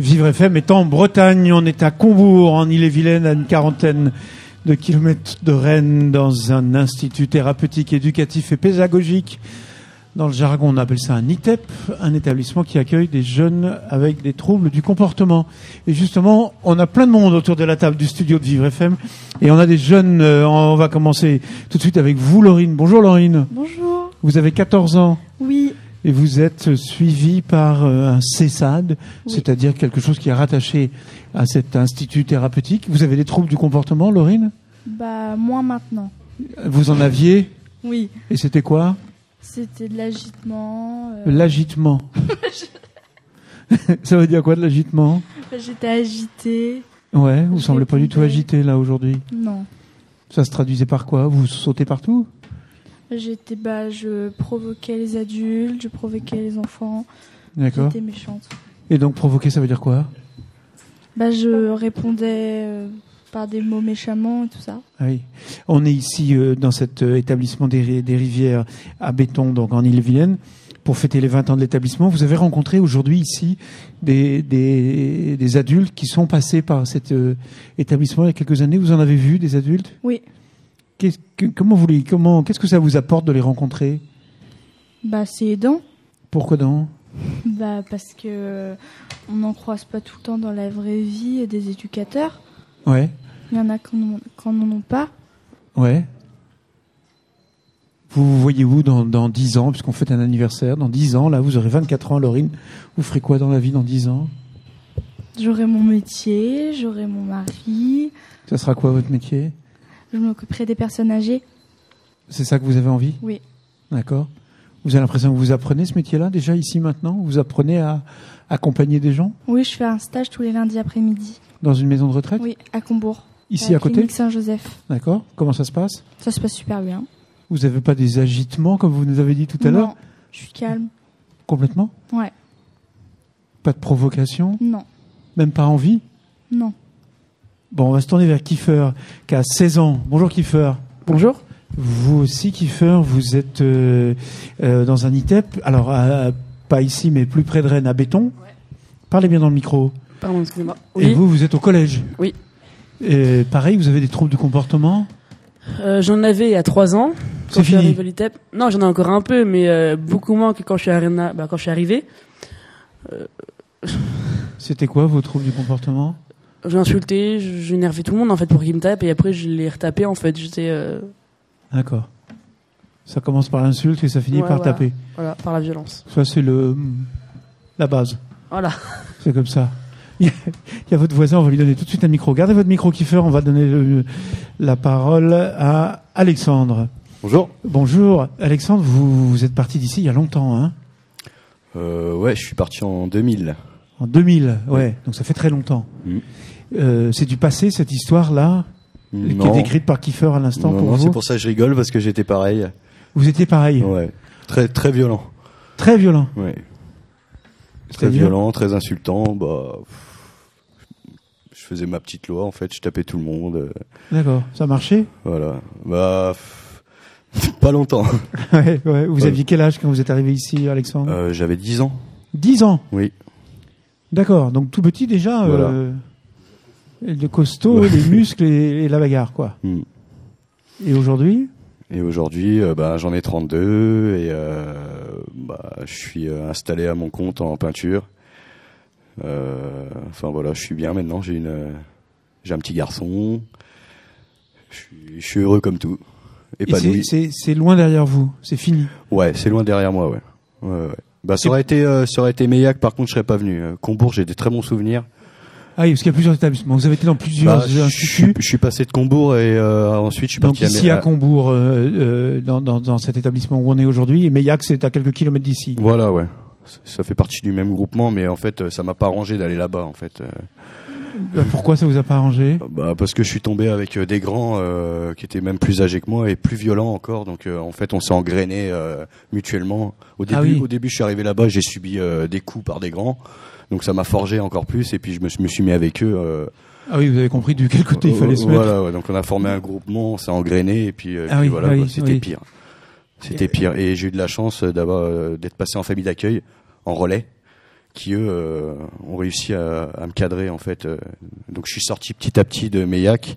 Vivre FM est en Bretagne, on est à Combourg, en Ille-et-Vilaine, à une quarantaine de kilomètres de Rennes, dans un institut thérapeutique, éducatif et pédagogique. Dans le jargon, on appelle ça un ITEP, un établissement qui accueille des jeunes avec des troubles du comportement. Et justement, on a plein de monde autour de la table du studio de Vivre FM. Et on a des jeunes, euh, on va commencer tout de suite avec vous, Laurine. Bonjour, Laurine. Bonjour. Vous avez 14 ans Oui, et vous êtes suivi par euh, un CESAD, Oui. c'est-à-dire quelque chose qui est rattaché à cet institut thérapeutique. Vous avez des troubles du comportement, Laurine? Bah moins maintenant. Vous en aviez? Oui, Et c'était quoi? C'était de l'agitement. euh, L'agitement. Ça veut dire quoi de l'agitement? J'étais agitée. Ouais, vous Je semblez pas du tout agité là aujourd'hui. Non, Ça se traduisait par quoi? Vous sautez partout? J'étais bah je provoquais les adultes, je provoquais les enfants. D'accord. J'étais méchante. Et donc provoquer, ça veut dire quoi? Bah je répondais euh, par des mots méchamment et tout ça. Ah oui. On est ici euh, dans cet euh, établissement des, des rivières à Béton, donc en Ille-et-Vilaine, pour fêter les 20 ans de l'établissement. Vous avez rencontré aujourd'hui ici des, des, des adultes qui sont passés par cet établissement il y a quelques années. Vous en avez vu des adultes? Oui, Qu'est-ce que, comment vous les, comment, qu'est-ce que ça vous apporte de les rencontrer? Bah c'est aidant. Pourquoi donc? Bah parce que euh, on n'en croise pas tout le temps dans la vraie vie des éducateurs. Ouais, Il y en a qui n'en qui n'en ont pas. ouais. Vous vous voyez où dans, dans 10 ans, puisqu'on fête un anniversaire Dans 10 ans, là, vous aurez 24 ans, Laurine. Vous ferez quoi dans la vie dans 10 ans? J'aurai mon métier, j'aurai mon mari, Ça sera quoi votre métier? Je m'occuperai des personnes âgées. C'est ça que vous avez envie Oui. D'accord. Vous avez l'impression que vous apprenez ce métier-là déjà ici maintenant? Vous apprenez à accompagner des gens? Oui, je fais un stage tous les lundis après-midi. dans une maison de retraite? Oui, à Combourg. Ici la à côté? Saint-Joseph. D'accord. Comment ça se passe? Ça se passe super bien. Vous n'avez pas des agitements comme vous nous avez dit tout à l'heure? Non, je suis calme. Complètement? Ouais. Pas de provocation? Non, Même pas envie? Non. Bon, on va se tourner vers Kiefer, qui a 16 ans. Bonjour Kiefer. Bonjour. Vous aussi, Kiefer, vous êtes euh, euh, dans un ITEP, alors à- pas ici, mais plus près de Rennes, à Béton. Parlez bien dans le micro. Pardon, excusez-moi. Et vous, vous êtes au collège Oui. Et pareil, vous avez des troubles du comportement? Euh, J'en avais il y a trois ans. C'est Quand je suis arrivé à l'ITEP. Non, j'en ai encore un peu, mais beaucoup moins que quand je suis, bah, quand je suis arrivé. C'était quoi vos troubles du comportement? J'ai insulté, j'ai énervé tout le monde en fait pour qu'il me tape, et après je l'ai retapé en fait. J'étais euh, D'accord. Ça commence par l'insulte et ça finit Ouais, par voilà. taper. voilà par la violence. Ça, c'est le la base. Voilà. C'est comme ça. Il y, a, votre voisin, on va lui donner tout de suite un micro. Gardez votre micro, Kiefer, on va donner le- la parole à Alexandre. Bonjour. Bonjour. Alexandre, vous, vous êtes parti d'ici il y a longtemps, hein? Euh, ouais, je suis parti en 2000. En 2000, ouais. Donc ça fait très longtemps. Mhm. Euh, c'est du passé, cette histoire-là, qui est décrite par Kiefer à l'instant pour non, vous c'est pour ça que je rigole parce que j'étais pareil. Vous étiez pareil, Ouais, très très violent. très violent. Ouais, très violent, très insultant. Bah, je faisais ma petite loi en fait. Je tapais tout le monde. euh, D'accord, ça marchait Voilà. Bah, pas longtemps. ouais, ouais. Vous Ouais. aviez quel âge quand vous êtes arrivé ici, Alexandre Euh, J'avais 10 ans. 10 ans Oui. D'accord, donc tout petit déjà, Voilà. euh, le costaud, Ouais. les muscles et, et la bagarre, quoi. Hmm. Et aujourd'hui? Et aujourd'hui, euh, bah, j'en ai 32 et euh, bah, je suis euh, installé à mon compte en peinture. Enfin voilà, je suis bien maintenant. J'ai une, j'ai un petit garçon. Je suis, je suis heureux comme tout. Épanoui. c'est c'est loin derrière vous, c'est fini. Ouais, c'est loin derrière moi, ouais. ouais, ouais. Bah, ça aurait été, euh, ça aurait été Meillac. Par contre, je serais pas venu. Combourg, j'ai des très bons souvenirs. Ah oui, parce qu'il y a plusieurs établissements. Vous avez été dans plusieurs Bah, je, instituts. suis- je suis passé de Combourg et euh, ensuite je suis Donc parti ici à Mé- Combourg, euh, euh, dans, dans, dans cet établissement où on est aujourd'hui, et Meillac, c'est à quelques kilomètres d'ici. Voilà, ouais. Ça- fait partie du même groupement, mais en fait, ça m'a pas arrangé d'aller là-bas, en fait. Euh, Euh, Pourquoi ça vous a pas arrangé? Bah parce que je suis tombé avec des grands euh, qui étaient même plus âgés que moi et plus violents encore. Donc euh, en fait on s'est engrainé euh, mutuellement. Au début, Ah oui. au début je suis arrivé là-bas, j'ai subi euh, des coups par des grands. Donc ça m'a forgé encore plus et puis je me, suis- me suis mis avec eux. euh, Ah oui, vous avez compris de quel côté il fallait se mettre. Voilà, ouais. donc on a formé un groupement, on s'est engrainé et puis, euh, Ah puis oui, voilà, ah oui, c'était oui. pire. C'était pire et j'ai eu de la chance d'avoir euh, d'être passé en famille d'accueil en relais qui eux euh, ont réussi à, à me cadrer en fait. Donc je suis sorti petit à petit de Meillac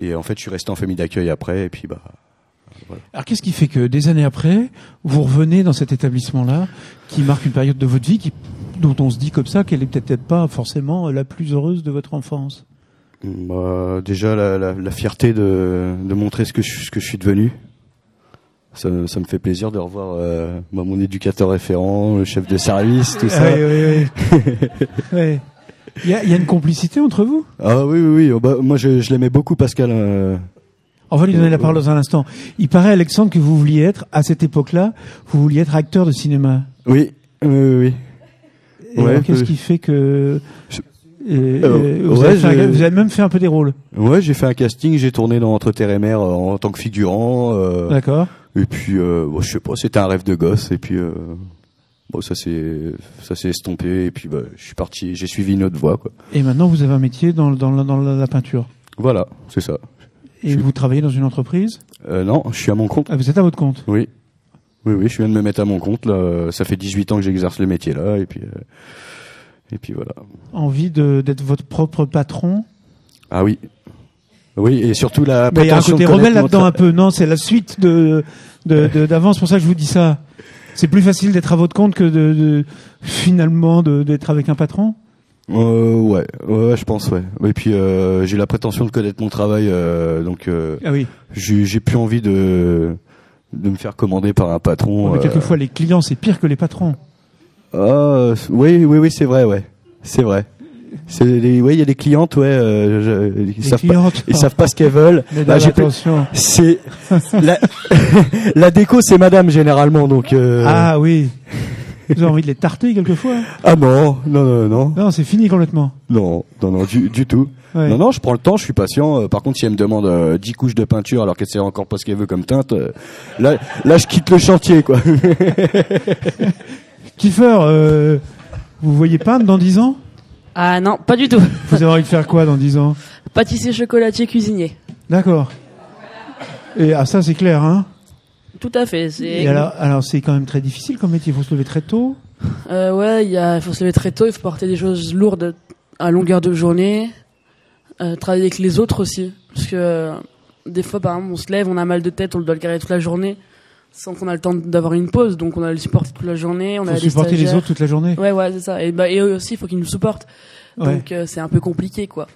et en fait je suis resté en famille d'accueil après et puis bah Alors qu'est-ce qui fait que des années après, vous revenez dans cet établissement-là, qui marque une période de votre vie qui, dont on se dit comme ça qu'elle est peut-être pas forcément la plus heureuse de votre enfance Bah, déjà la, la, la fierté de, de montrer ce que je, ce que je suis devenu. Ça, ça me fait plaisir de revoir euh, bah, mon éducateur référent, le chef de service, tout ça. Ah Oui, oui, oui. Ouais. Il y, a, il y a une complicité entre vous? Ah oui, oui, oui. Oh, bah, moi, je, je l'aimais beaucoup, Pascal. euh. On va lui donner la parole dans un instant. Il paraît, Alexandre, que vous vouliez être, à cette époque-là, vous vouliez être acteur de cinéma. Oui, oui, oui, oui. Et Ouais, qu'est-ce qui fait que... Je- Euh, vous, ouais, avez un- vous avez même fait un peu des rôles. Ouais, j'ai fait un casting, j'ai tourné dans Entre Terre et Mer euh, en tant que figurant. euh, D'accord. et puis, euh, bon, je sais pas, c'était un rêve de gosse. Et puis, euh, bon, ça s'est, ça s'est estompé. Et puis, bah, je suis parti, j'ai suivi une autre voie, quoi. Et maintenant, vous avez un métier dans, dans, la- dans la, peinture. Voilà, c'est ça. Et Je- vous travaillez dans une entreprise? Euh, non, je suis à mon compte. ah, Vous êtes à votre compte? Oui. Oui, oui, je viens de me mettre à mon compte. Là. Ça fait 18 ans que j'exerce le métier là. Et puis, euh, et puis voilà. Envie de- d'être votre propre patron? Ah oui. Oui, et surtout la il y a un côté rebelle là-dedans un peu. Non, c'est la suite de de-. C'est pour ça que je vous dis ça. C'est plus facile d'être à votre compte que de, de- finalement d'être avec un patron? Euh, ouais, ouais, je pense, ouais. Et puis euh, j'ai la prétention de connaître mon travail, euh, donc euh, Ah oui. j'ai plus envie de de me faire commander par un patron. mais euh. quelquefois, les clients, c'est pire que les patrons. Ah, oui, oui, oui, c'est vrai, ouais, c'est vrai. C'est les, ouais, il y a des clientes, ouais, euh, je- ils Les savent pas, ils savent pas ce qu'elles veulent. Bah, attention. C'est la, la déco, c'est Madame généralement, donc. euh, Ah oui. Vous avez envie de les tarter quelquefois? Ah non, non, non, non, Non, c'est fini complètement. non, non, non, du, du tout. Ouais. Non, non, je prends le temps, je suis patient. Euh, Par contre, si elle me demande euh, 10 couches de peinture alors qu'elle sait encore pas ce qu'elle veut comme teinte, euh, là, là, je quitte le chantier, quoi. Kiefer, euh, vous voyez peindre dans 10 ans? Ah non, pas du tout. Vous avez envie de faire quoi dans 10 ans? Pâtissier, chocolatier, cuisinier. D'accord. Et ah, ça, c'est clair, hein? Tout à fait. Et alors, alors c'est quand même très difficile comme métier. Il faut se lever très tôt. Euh, ouais, il faut se lever très tôt, il faut porter des choses lourdes à longueur de journée, euh, travailler avec les autres aussi, parce que euh, des fois, par exemple, on se lève, on a mal de tête, on doit le garer toute la journée, sans qu'on a le temps d'avoir une pause, donc on a le supporter toute la journée, on a faut supporter les autres toute la journée. Ouais, ouais, c'est ça. Et, bah, et eux aussi, il faut qu'ils nous supportent. Ouais. Donc euh, c'est un peu compliqué, quoi.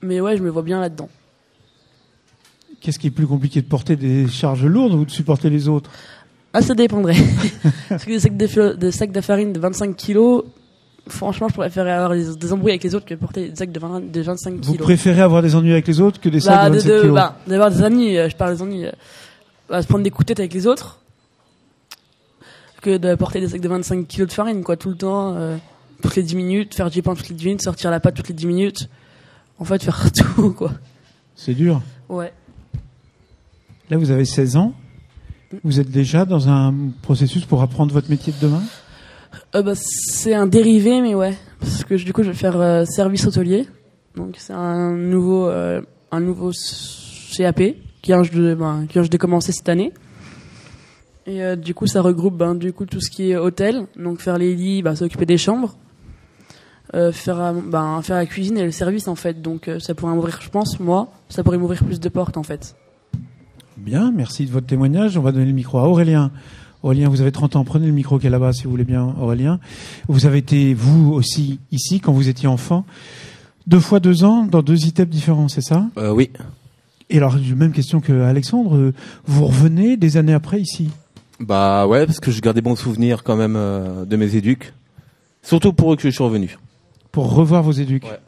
Mais ouais, je me vois bien là-dedans. Qu'est-ce qui est plus compliqué de porter des charges lourdes ou de supporter les autres? Ah, ça dépendrait. Parce que des sacs de, fio- des sacs de farine de 25 kilos, franchement, je préférerais avoir des, des embrouilles avec les autres que porter des sacs de, 20 de 25 Vous kilos. préférez avoir des ennuis avec les autres que des sacs Bah, de de, 27 de- kilos? bah, d'avoir des amis, euh, je parle des amis, euh, bah, se prendre des coups de tête avec les autres, que de porter des sacs de 25 kilos de farine, quoi, tout le temps, euh, toutes les 10 minutes, faire du pain toutes les 10 minutes, sortir la pâte toutes les 10 minutes. En fait, faire tout, quoi. C'est dur. Ouais. Là, vous avez 16 ans. Vous êtes déjà dans un processus pour apprendre votre métier de demain? Euh, bah, c'est un dérivé, mais ouais. Parce que du coup, je vais faire euh, service hôtelier. Donc, c'est un nouveau, euh, un nouveau CAP qui vient de, ben, qui de commencer cette année. Et euh, du coup, ça regroupe ben, du coup tout ce qui est hôtel, donc faire les lits, ben, s'occuper des chambres, euh, faire, ben, faire la cuisine et le service en fait. Donc, ça pourrait m'ouvrir, je pense, moi, ça pourrait m'ouvrir plus de portes en fait. Bien, merci de votre témoignage. On va donner le micro à Aurélien. Aurélien, vous avez 30 ans. Prenez le micro qui est là-bas, si vous voulez bien, Aurélien. Vous avez été, vous aussi, ici, quand vous étiez enfant. Deux fois deux ans, dans deux ITEP différents, c'est ça? Euh, oui. Et alors, même question que Alexandre. Vous revenez des années après ici? Bah ouais, parce que je garde des bons souvenirs quand même euh, de mes éduques. Surtout pour eux que je suis revenu. pour revoir vos éduques Ouais.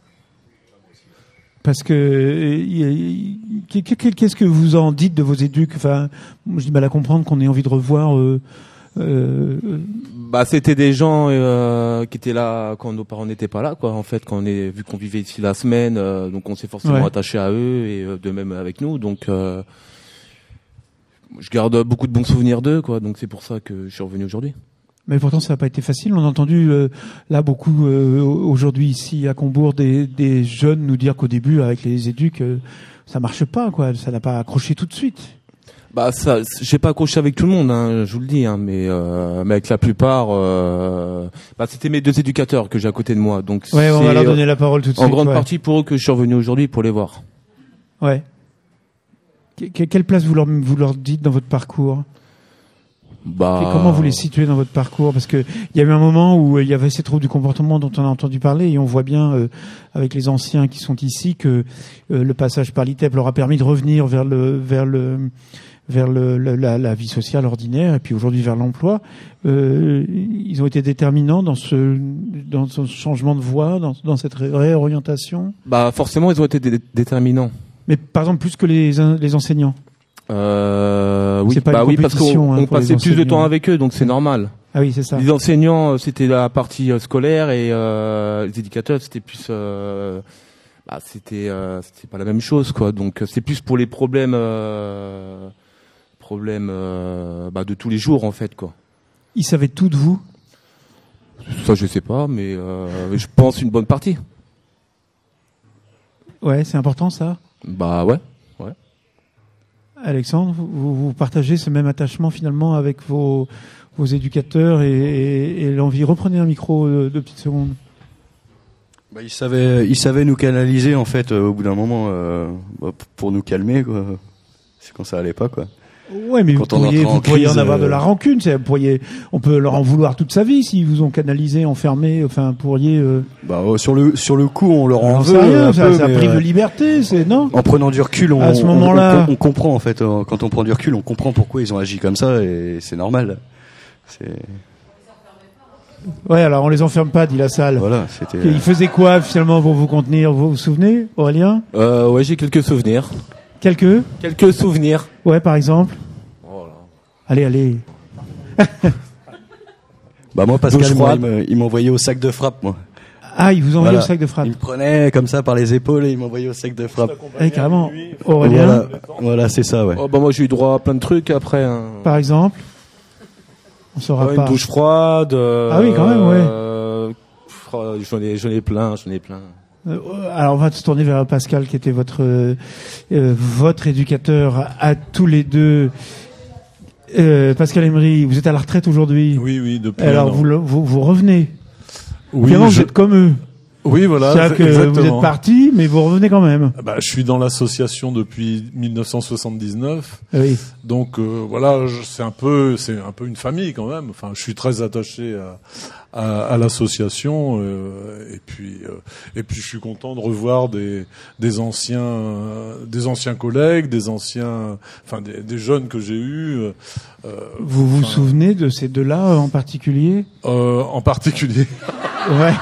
Parce que euh, qu'est- qu'est-ce que vous en dites de vos éduques? Enfin, j'ai du mal à comprendre qu'on ait envie de revoir. euh, euh, Bah c'était des gens euh, qui étaient là quand nos parents n'étaient pas là, quoi. En fait, quand on est vu qu'on vivait ici la semaine, euh, donc on s'est forcément Ouais. attaché à eux et de même avec nous. Donc euh, je garde beaucoup de bons souvenirs d'eux, quoi. Donc c'est pour ça que je suis revenu aujourd'hui. Mais pourtant, ça n'a pas été facile. On a entendu euh, là beaucoup euh, aujourd'hui ici à Combourg des, des jeunes nous dire qu'au début, avec les éduques, euh, ça marche pas, quoi. Ça n'a pas accroché tout de suite. Bah ça, j'ai pas accroché avec tout le monde, hein, je vous le dis, hein, mais, euh, mais avec la plupart, euh, bah, c'était mes deux éducateurs que j'ai à côté de moi, donc Ouais, on va c'est, leur donner la parole tout de en suite. grande ouais. partie pour eux que je suis revenu aujourd'hui pour les voir. Ouais. Que- que- quelle place vous leur, vous leur dites dans votre parcours? Bah, Et comment vous les situez dans votre parcours? Parce que il y a eu un moment où euh, il y avait ces troubles du comportement dont on a entendu parler et on voit bien euh, avec les anciens qui sont ici que euh, le passage par l'ITEP leur a permis de revenir vers le vers le vers le, la, la vie sociale ordinaire et puis aujourd'hui vers l'emploi. Euh, ils ont été déterminants dans ce dans ce changement de voie, dans, dans cette ré- réorientation? Bah forcément, ils ont été dé- déterminants. Mais par exemple plus que les les enseignants. Euh, oui, pas bah oui, parce qu'on hein, passait plus de temps avec eux, donc c'est normal. Ah oui c'est ça. Les enseignants, euh, c'était la partie euh, scolaire et euh, les éducateurs, c'était plus, euh, bah, c'était, euh, c'était pas la même chose, quoi. Donc c'est plus pour les problèmes, euh, problèmes euh, bah, de tous les jours, en fait, quoi. Ils savaient tout de vous? Ça, je sais pas, mais euh, je pense une bonne partie. Ouais c'est important ça? Bah ouais. Alexandre, vous, partagez ce même attachement finalement avec vos, éducateurs et, l'envie. Reprenez un micro euh, deux petites secondes. Bah, il savait, il savait nous canaliser en fait euh, au bout d'un moment euh, bah, pour nous calmer. C'est quand ça allait pas quoi. Ouais, mais vous on pourriez, vous pourriez crise, en avoir euh, de la rancune. c'est- Vous pourriez, on peut leur en vouloir toute sa vie s'ils vous ont canalisé, enfermé. Enfin, pourriez. Euh, Bah euh, sur le sur le coup on leur en veut un ça, peu, ça prive euh, de liberté, c'est non en prenant du recul, on, À ce moment-là- on, on comprend en fait. euh, Quand on prend du recul, on comprend pourquoi ils ont agi comme ça et c'est normal. C'est Ouais, alors on les enferme pas, dit la salle. voilà, c'était. Ils faisaient quoi finalement pour vous contenir? Vous vous souvenez, Aurélien? Euh, ouais, j'ai quelques souvenirs. Quelques Quelques souvenirs. Ouais, par exemple. Allez, allez. Bah moi Pascal, moi, il me- il m'envoyait au sac de frappe moi. Ah, ils vous envoyaient Voilà. au sac de frappe. Il me prenait comme ça par les épaules et il m'envoyait au sac de frappe. Eh, carrément. Aurélien, Voilà, voilà c'est ça ouais. Oh, bah moi j'ai eu droit à plein de trucs après. hein. par exemple. On saura Ouais, pas. une douche froide. euh, Ah oui, quand même, ouais. euh, J'en ai, j'en ai plein, j'en ai plein. Euh, alors on va se tourner vers Pascal qui était votre euh, euh, votre éducateur à tous les deux. Euh, Pascal Emery, vous êtes à la retraite aujourd'hui. Oui, oui, depuis. Alors vous, vous vous revenez. oui, Finalement, je- vous êtes comme eux. oui, voilà, C'est-à-dire que exactement. vous êtes parti, mais vous revenez quand même. Bah, je suis dans l'association depuis 1979, Oui. donc euh, voilà, c'est un peu, c'est un peu une famille quand même. Enfin, je suis très attaché à, à, à l'association, euh, et puis euh, et puis je suis content de revoir des des anciens euh, des anciens collègues, des anciens, enfin des, des jeunes que j'ai eus. euh, Vous vous souvenez de ces deux-là en particulier? Euh, en particulier Ouais.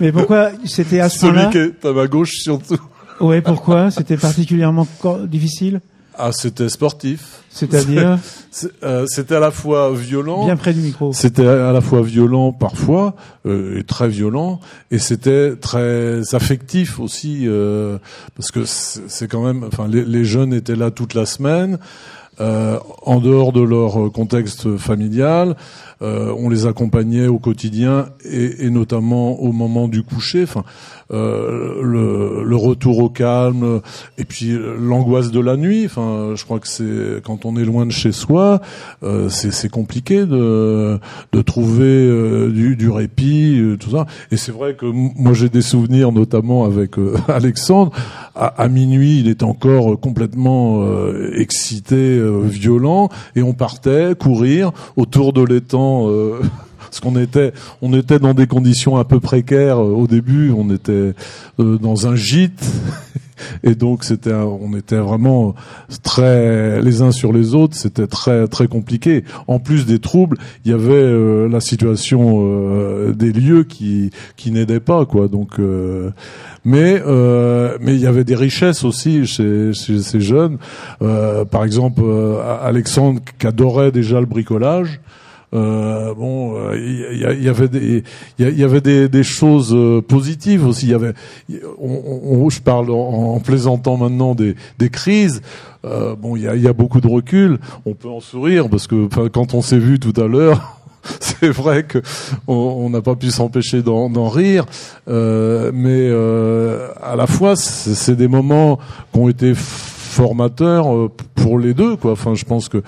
mais pourquoi c'était à ce celui qui est à ma gauche surtout. Ouais, pourquoi? C'était particulièrement difficile? Ah, c'était sportif. C'est-à-dire C'est- euh, C'était à la fois violent. bien près du micro. C'était à la fois violent parfois euh, et très violent, et c'était très affectif aussi euh, parce que c'est c'est quand même, enfin, les, les jeunes étaient là toute la semaine. Euh, en dehors de leur contexte familial, euh, on les accompagnait au quotidien et, et notamment au moment du coucher. Enfin, euh, le, le retour au calme et puis l'angoisse de la nuit. Enfin, je crois que c'est quand on est loin de chez soi, euh, c'est compliqué de de trouver euh, du, du répit, euh, tout ça. Et c'est vrai que moi j'ai des souvenirs, notamment avec euh, Alexandre. À, à minuit, il était encore complètement euh, excité, euh, violent, et on partait courir autour de l'étang. euh, parce qu'on était, on était dans des conditions un peu précaires euh, au début. On était euh, dans un gîte, et donc c'était, on était vraiment très les uns sur les autres. C'était très très compliqué. En plus des troubles, il y avait euh, la situation euh, des lieux qui qui n'aidait pas quoi. Donc, euh, mais mais il y avait des richesses aussi chez, chez ces jeunes. Par exemple, Alexandre qui adorait déjà le bricolage. Euh, bon, euh, il il y avait des, il y, avait des, choses euh, positives aussi. Il y avait, je parle en, plaisantant maintenant des, crises. Euh, bon, il y a, beaucoup de recul. On peut en sourire parce que quand on s'est vu tout à l'heure, c'est vrai que on n'a pas pu s'empêcher d'en rire. Euh, mais euh, à la fois, c'est des moments qui ont été formateur euh, pour les deux quoi. Enfin, je pense que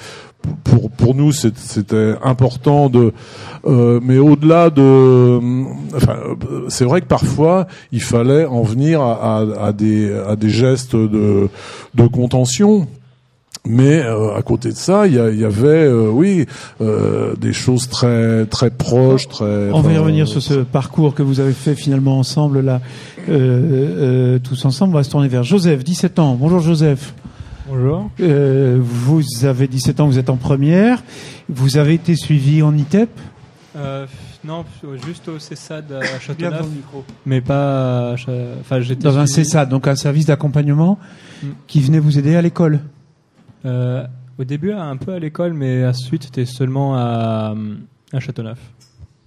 pour pour nous c'était important de euh, mais au-delà de enfin c'est vrai que parfois il fallait en venir à, à, à des à des gestes de de contention mais euh, à côté de ça, il y, y avait, euh, oui, euh, des choses très très proches, très. On va y revenir sur ce parcours que vous avez fait finalement ensemble là, tous ensemble. On va se tourner vers Joseph, 17 ans. Bonjour Joseph. Bonjour. vous avez 17 ans, vous êtes en première. Vous avez été suivi en ITEP Non, juste au CESAD à Châteauneuf. Mais pas. Enfin, j'étais. Dans un CESAD, donc un service d'accompagnement mm. qui venait vous aider à l'école. Euh, au début, un peu à l'école, mais à suite, c'était seulement à, à Châteauneuf.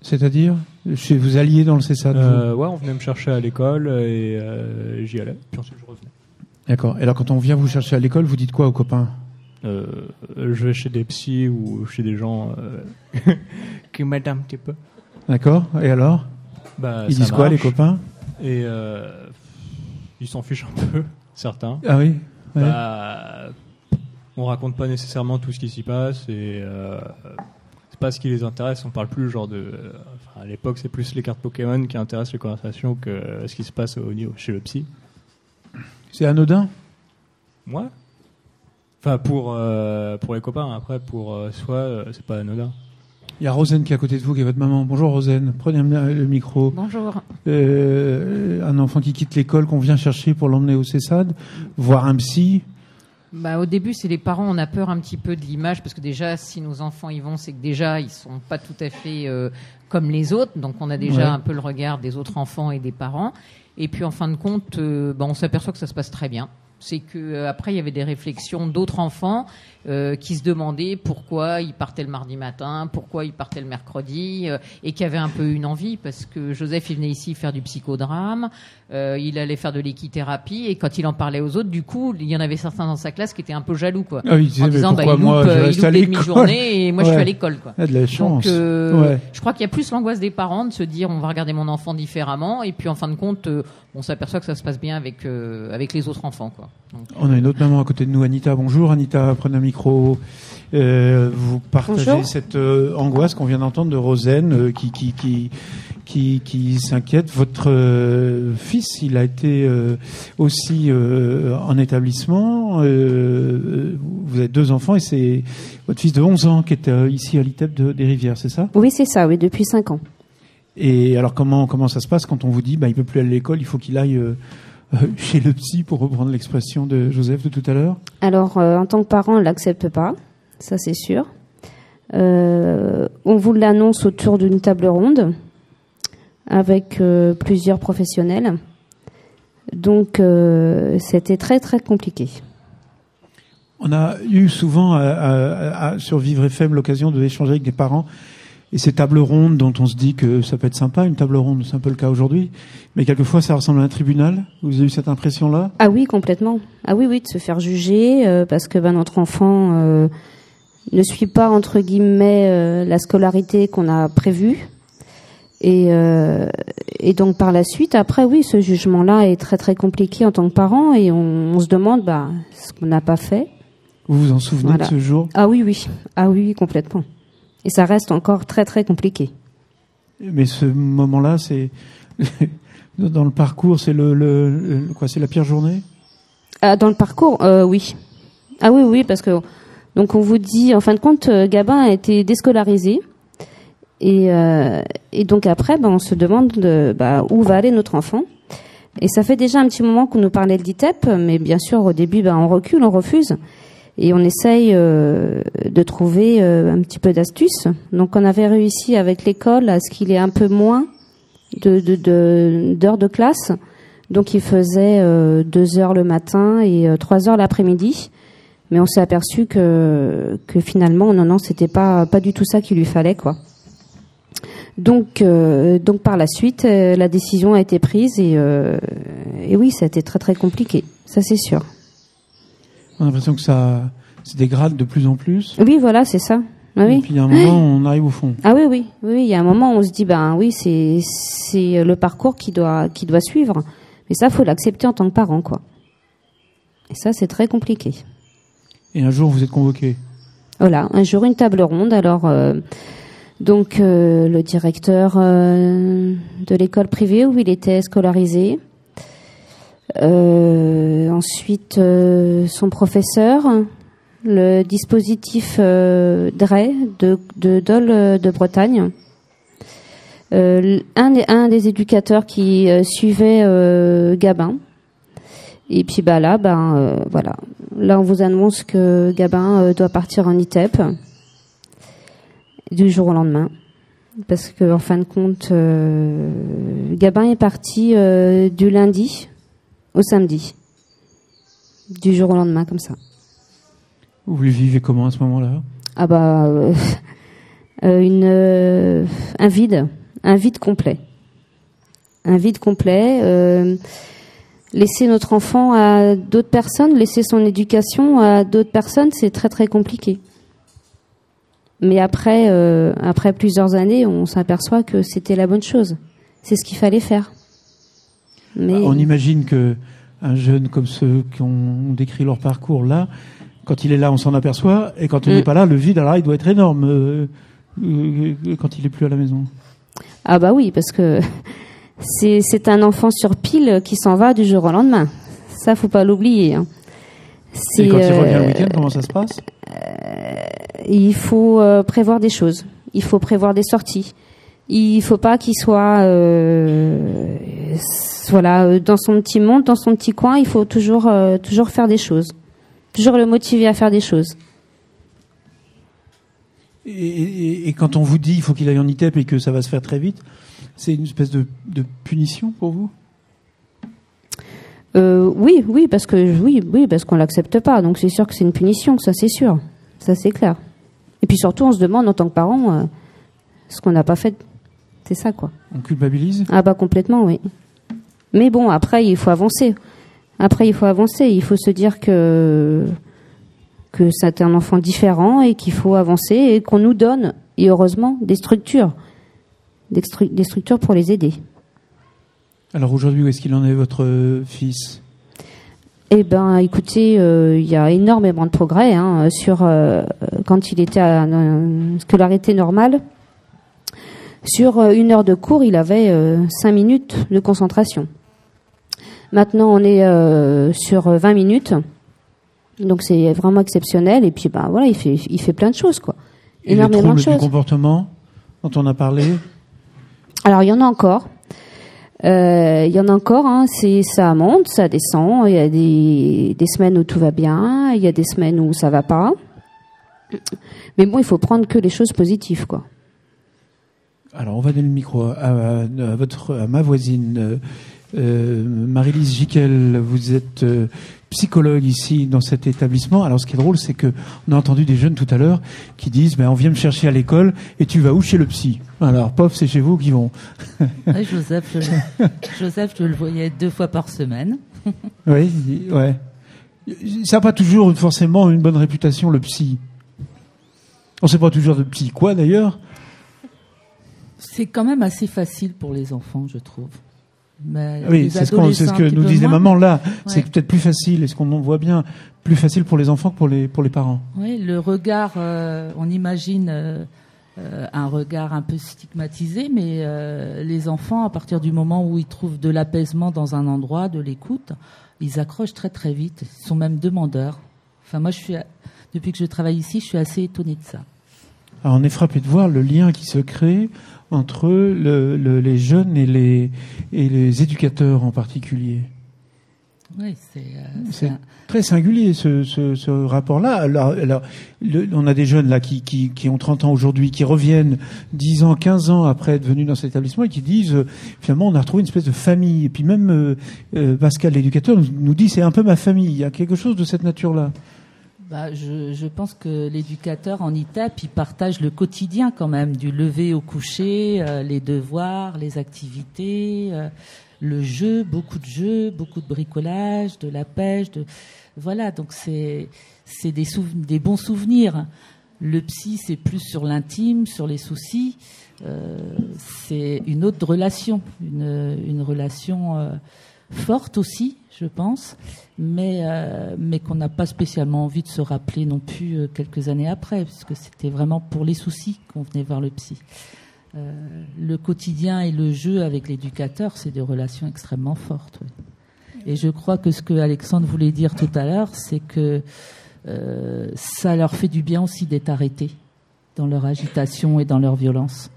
C'est-à-dire vous alliez dans le CESAD euh, Ouais, on venait me chercher à l'école et euh, j'y allais. Puis ensuite, je revenais. D'accord. Et alors, quand on vient vous chercher à l'école, vous dites quoi aux copains? Euh, Je vais chez des psys ou chez des gens euh, qui m'aident un petit peu. D'accord. Et alors? Bah, Ils disent quoi, les copains? Et ils s'en fichent un peu, certains. Ah oui bah, on raconte pas nécessairement tout ce qui s'y passe et euh, c'est pas ce qui les intéresse. On parle plus genre de. à l'époque, c'est plus les cartes Pokémon qui intéressent les conversations que ce qui se passe au niveau chez le psy. C'est anodin. Ouais. Enfin pour euh, pour les copains. Après pour euh, soi, c'est pas anodin. Il y a Rosane qui est à côté de vous, qui est votre maman. Bonjour Rosane, prenez le micro. Bonjour. un enfant qui quitte l'école qu'on vient chercher pour l'emmener au CESAD, voir un psy, bah, au début, c'est les parents, on a peur un petit peu de l'image, parce que déjà, si nos enfants y vont, c'est que déjà, ils sont pas tout à fait euh, comme les autres, donc on a déjà un peu le regard des autres enfants et des parents. Et puis, en fin de compte, euh, bah, on s'aperçoit que ça se passe très bien c'est que euh, après il y avait des réflexions d'autres enfants euh, qui se demandaient pourquoi ils partaient le mardi matin, pourquoi ils partaient le mercredi, euh, et qui avaient un peu une envie parce que Joseph il venait ici faire du psychodrame, il allait faire de l'équithérapie, et quand il en parlait aux autres, du coup il y en avait certains dans sa classe qui étaient un peu jaloux quoi, ah en disant bah, il loupe, moi, il loupe les demi-journées et moi je suis à l'école quoi. De la chance. Donc, je crois qu'il y a plus l'angoisse des parents de se dire on va regarder mon enfant différemment, et puis en fin de compte on s'aperçoit que ça se passe bien avec avec les autres enfants quoi. On a une autre maman à côté de nous, Anita. Bonjour, Anita, prenez un micro. Euh, vous partagez cette euh, angoisse qu'on vient d'entendre de Rosen euh, qui qui qui qui, qui s'inquiète. Votre fils, il a été aussi en établissement. vous avez deux enfants et c'est votre fils de 11 ans qui est ici à l'ITEP de, des Rivières, c'est ça? Oui, c'est ça. Oui, depuis 5 ans. Et alors comment comment ça se passe quand on vous dit bah il peut plus aller à l'école, il faut qu'il aille euh, chez le psy, pour reprendre l'expression de Joseph de tout à l'heure? Alors, euh, en tant que parent, on ne l'accepte pas, ça c'est sûr. Euh, on vous l'annonce autour d'une table ronde avec plusieurs professionnels. Donc, c'était très très compliqué. On a eu souvent à, sur Vivre FM l'occasion d'échanger avec des parents et ces tables rondes dont on se dit que ça peut être sympa, une table ronde, c'est un peu le cas aujourd'hui, mais quelquefois ça ressemble à un tribunal. Vous avez eu cette impression-là? Ah oui, complètement. Ah oui, oui, de se faire juger euh, parce que ben, notre enfant euh, ne suit pas entre guillemets euh, la scolarité qu'on a prévue. Et, et donc par la suite, après oui, ce jugement-là est très très compliqué en tant que parent et on, se demande bah, ce qu'on n'a pas fait. Vous vous en souvenez de ce jour? Ah oui, oui, ah oui, complètement. Et ça reste encore très très compliqué. Mais ce moment-là, c'est dans le parcours, c'est le, quoi C'est la pire journée? Ah, Dans le parcours, euh, oui. Ah oui, oui, parce que donc on vous dit, en fin de compte, euh, Gabin a été déscolarisé. Et, euh, et donc après, ben, on se demande de, bah, où va aller notre enfant. Et ça fait déjà un petit moment qu'on nous parlait de l'ITEP, mais bien sûr, au début, ben, on recule, on refuse et on essaye euh, de trouver euh, un petit peu d'astuces. Donc on avait réussi avec l'école à ce qu'il ait un peu moins d'heures de, classe. Donc il faisait euh, deux heures le matin et trois heures l'après-midi. Mais on s'est aperçu que, finalement, non, non, c'était pas, pas du tout ça qu'il lui fallait, quoi. Donc, donc par la suite, la décision a été prise et, et oui, ça a été très très compliqué, ça c'est sûr. On a l'impression que ça se dégrade de plus en plus. Oui, voilà, c'est ça. Ah, oui. Et puis il y a un moment, on arrive au fond. Ah oui, oui, oui. Il y a un moment, où on se dit, ben oui, c'est c'est le parcours qui doit qui doit suivre. Mais ça, faut l'accepter en tant que parent, quoi. Et ça, c'est très compliqué. Et un jour, vous êtes convoqué Voilà, un jour, une table ronde. Alors, euh, donc, euh, le directeur euh, de l'école privée où il était scolarisé. Euh, ensuite, euh, son professeur, le dispositif euh, DRE de, de Dole de Bretagne. Euh, un, des, un des éducateurs qui euh, suivait euh, Gabin. Et puis bah là, ben voilà, là on vous annonce que Gabin doit partir en ITEP du jour au lendemain, parce que en fin de compte, Gabin est parti du lundi au samedi, du jour au lendemain comme ça. Vous le vivez comment à ce moment-là? Ah bah euh, euh, une euh, un vide, un vide complet, un vide complet. euh, laisser notre enfant à d'autres personnes, laisser son éducation à d'autres personnes, c'est très très compliqué. Mais après, après plusieurs années, on s'aperçoit que c'était la bonne chose. C'est ce qu'il fallait faire. Mais On imagine que un jeune comme ceux qui ont décrit leur parcours là, quand il est là, on s'en aperçoit, et quand il Mm. n'est pas là, le vide, alors il doit être énorme euh, euh, quand il est plus à la maison. ah bah oui, parce que c'est c'est un enfant sur pile qui s'en va du jour au lendemain. Ça, faut pas l'oublier. hein. Et quand il euh, revient le week-end, comment ça se passe? il faut euh, prévoir des choses. Il faut prévoir des sorties. Il faut pas qu'il soit euh, voilà euh, dans son petit monde, dans son petit coin. Il faut toujours euh, toujours faire des choses, toujours le motiver à faire des choses. et, et- et quand on vous dit il faut qu'il aille en ITEP et que ça va se faire très vite, c'est une espèce de, de punition pour vous? Euh, oui, oui, parce que oui, oui, parce qu'on l'accepte pas. Donc c'est sûr que c'est une punition, ça c'est sûr, ça c'est clair. Et puis surtout, on se demande en tant que parent ce qu'on n'a pas fait. C'est ça quoi. On culpabilise? Ah bah complètement, oui. Mais bon, après, il faut avancer. Après, il faut avancer. Il faut se dire que que c'est un enfant différent et qu'il faut avancer et qu'on nous donne, et heureusement, des structures, des, stru- des structures pour les aider. Alors aujourd'hui, où est-ce qu'il en est, votre euh, fils? Eh ben, écoutez, euh, il y a énormément de progrès hein, sur euh, quand il était à une scolarité normale. Sur euh, une heure de cours, il avait euh, cinq minutes de concentration. Maintenant, on est euh, sur 20 minutes, donc c'est vraiment exceptionnel. Et puis, ben voilà, il fait, il fait plein de choses, quoi. Et énormément de du choses. comportement dont on a parlé? Alors il y en a encore. Euh, Il y en a encore. Hein, c'est ça monte, ça descend. Il y a des, des semaines où tout va bien. Il y a des semaines où ça va pas. Mais bon, il faut prendre que les choses positives, quoi. Alors, on va donner le micro à, à- à votre, à ma voisine, euh, euh, Marie-Lise Jiquel. Vous êtes euh, psychologue ici dans cet établissement. Alors, ce qui est drôle, c'est que on a entendu des jeunes tout à l'heure qui disent, ben, on vient me chercher à l'école et tu vas où chez le psy? Alors, pof, c'est chez vous qu'ils vont. Ouais, Joseph, je le, Joseph, je le voyais deux fois par semaine. Oui, ouais. Ça n'a pas toujours forcément une bonne réputation, le psy? On sait pas toujours de psy quoi d'ailleurs. C'est quand même assez facile pour les enfants, je trouve. Mais Oui, c'est ce, que nous les moins. mamans là. C'est peut-être plus facile, et ce qu'on en voit bien, plus facile pour les enfants que pour les, pour les parents. Oui, le regard, euh, on imagine euh, euh, un regard un peu stigmatisé, mais les enfants, à partir du moment où ils trouvent de l'apaisement dans un endroit, de l'écoute, ils accrochent très très vite. Ils sont même demandeurs. Enfin, moi, je suis, depuis que je travaille ici, je suis assez étonnée de ça. Alors on est frappé de voir le lien qui se crée entre le- le- les jeunes et les, et les éducateurs en particulier. Oui, c'est. euh, un- très singulier ce, ce, ce rapport-là. Alors, alors, le- on a des jeunes là qui, qui, qui ont 30 ans aujourd'hui, qui reviennent 10 ans, 15 ans après être venus dans cet établissement et qui disent euh, finalement on a retrouvé une espèce de famille. Et puis même euh, euh, Pascal, l'éducateur, nous, nous dit c'est un peu ma famille. Il y a quelque chose de cette nature-là. Bah, je, je pense que l'éducateur en ITEP, il partage le quotidien quand même, du lever au coucher, euh, les devoirs, les activités, euh, le jeu, beaucoup de jeux, beaucoup de bricolage, de la pêche, de voilà. Donc c'est des des bons souvenirs. Le psy, c'est plus sur l'intime, sur les soucis. Euh, c'est une autre relation, une, une relation euh, forte aussi, je pense, mais, euh, mais qu'on n'a pas spécialement envie de se rappeler non plus euh, quelques années après, puisque c'était vraiment pour les soucis qu'on venait voir le psy. Euh, le quotidien et le jeu avec l'éducateur, c'est des relations extrêmement fortes. oui. Et je crois que ce que Alexandre voulait dire tout à l'heure, c'est que ça leur fait du bien aussi d'être arrêtés dans leur agitation et dans leur violence.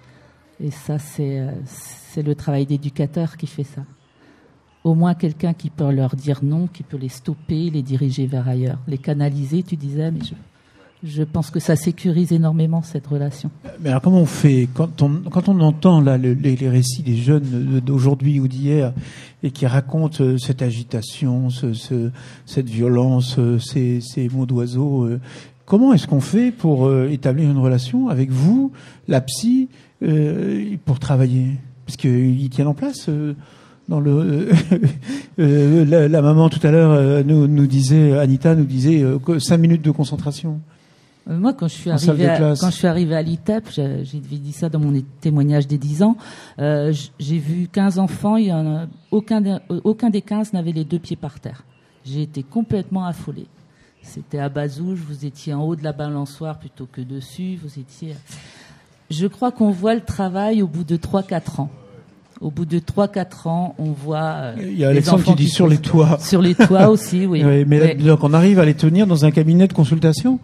Et ça, c'est le travail d'éducateur qui fait ça. Au moins quelqu'un qui peut leur dire non, qui peut les stopper, les diriger vers ailleurs, les canaliser, tu disais, mais je, pense que ça sécurise énormément cette relation. Mais alors comment on fait quand on, quand on entend là le- les, récits des jeunes d'aujourd'hui ou d'hier et qui racontent euh, cette agitation, ce, ce- cette violence, euh, ces, ces mots d'oiseau, euh, comment est-ce qu'on fait pour établir une relation avec vous, la psy, pour travailler? Parce qu'ils tiennent en place. Euh, dans le, euh, la, la maman tout à l'heure euh, nous, nous disait, Anita nous disait euh, cinq minutes de concentration. Moi, quand je suis arrivée à, classe. quand je suis arrivée à l'ITEP, j'ai dit ça dans mon témoignage des 10 ans, j'ai vu 15 enfants, il y en a, aucun, des- aucun des 15 n'avait les deux pieds par terre. J'ai été complètement affolée. C'était à Bazouge, vous étiez en haut de la balançoire plutôt que dessus, vous étiez... Je crois qu'on voit le travail au bout de 3-4 ans. Au bout de 3-4 ans, on voit... euh, Il y a les Alexandre qui dit sur les toits. Sur les toits aussi, oui. Oui, mais donc on arrive à les tenir dans un cabinet de consultation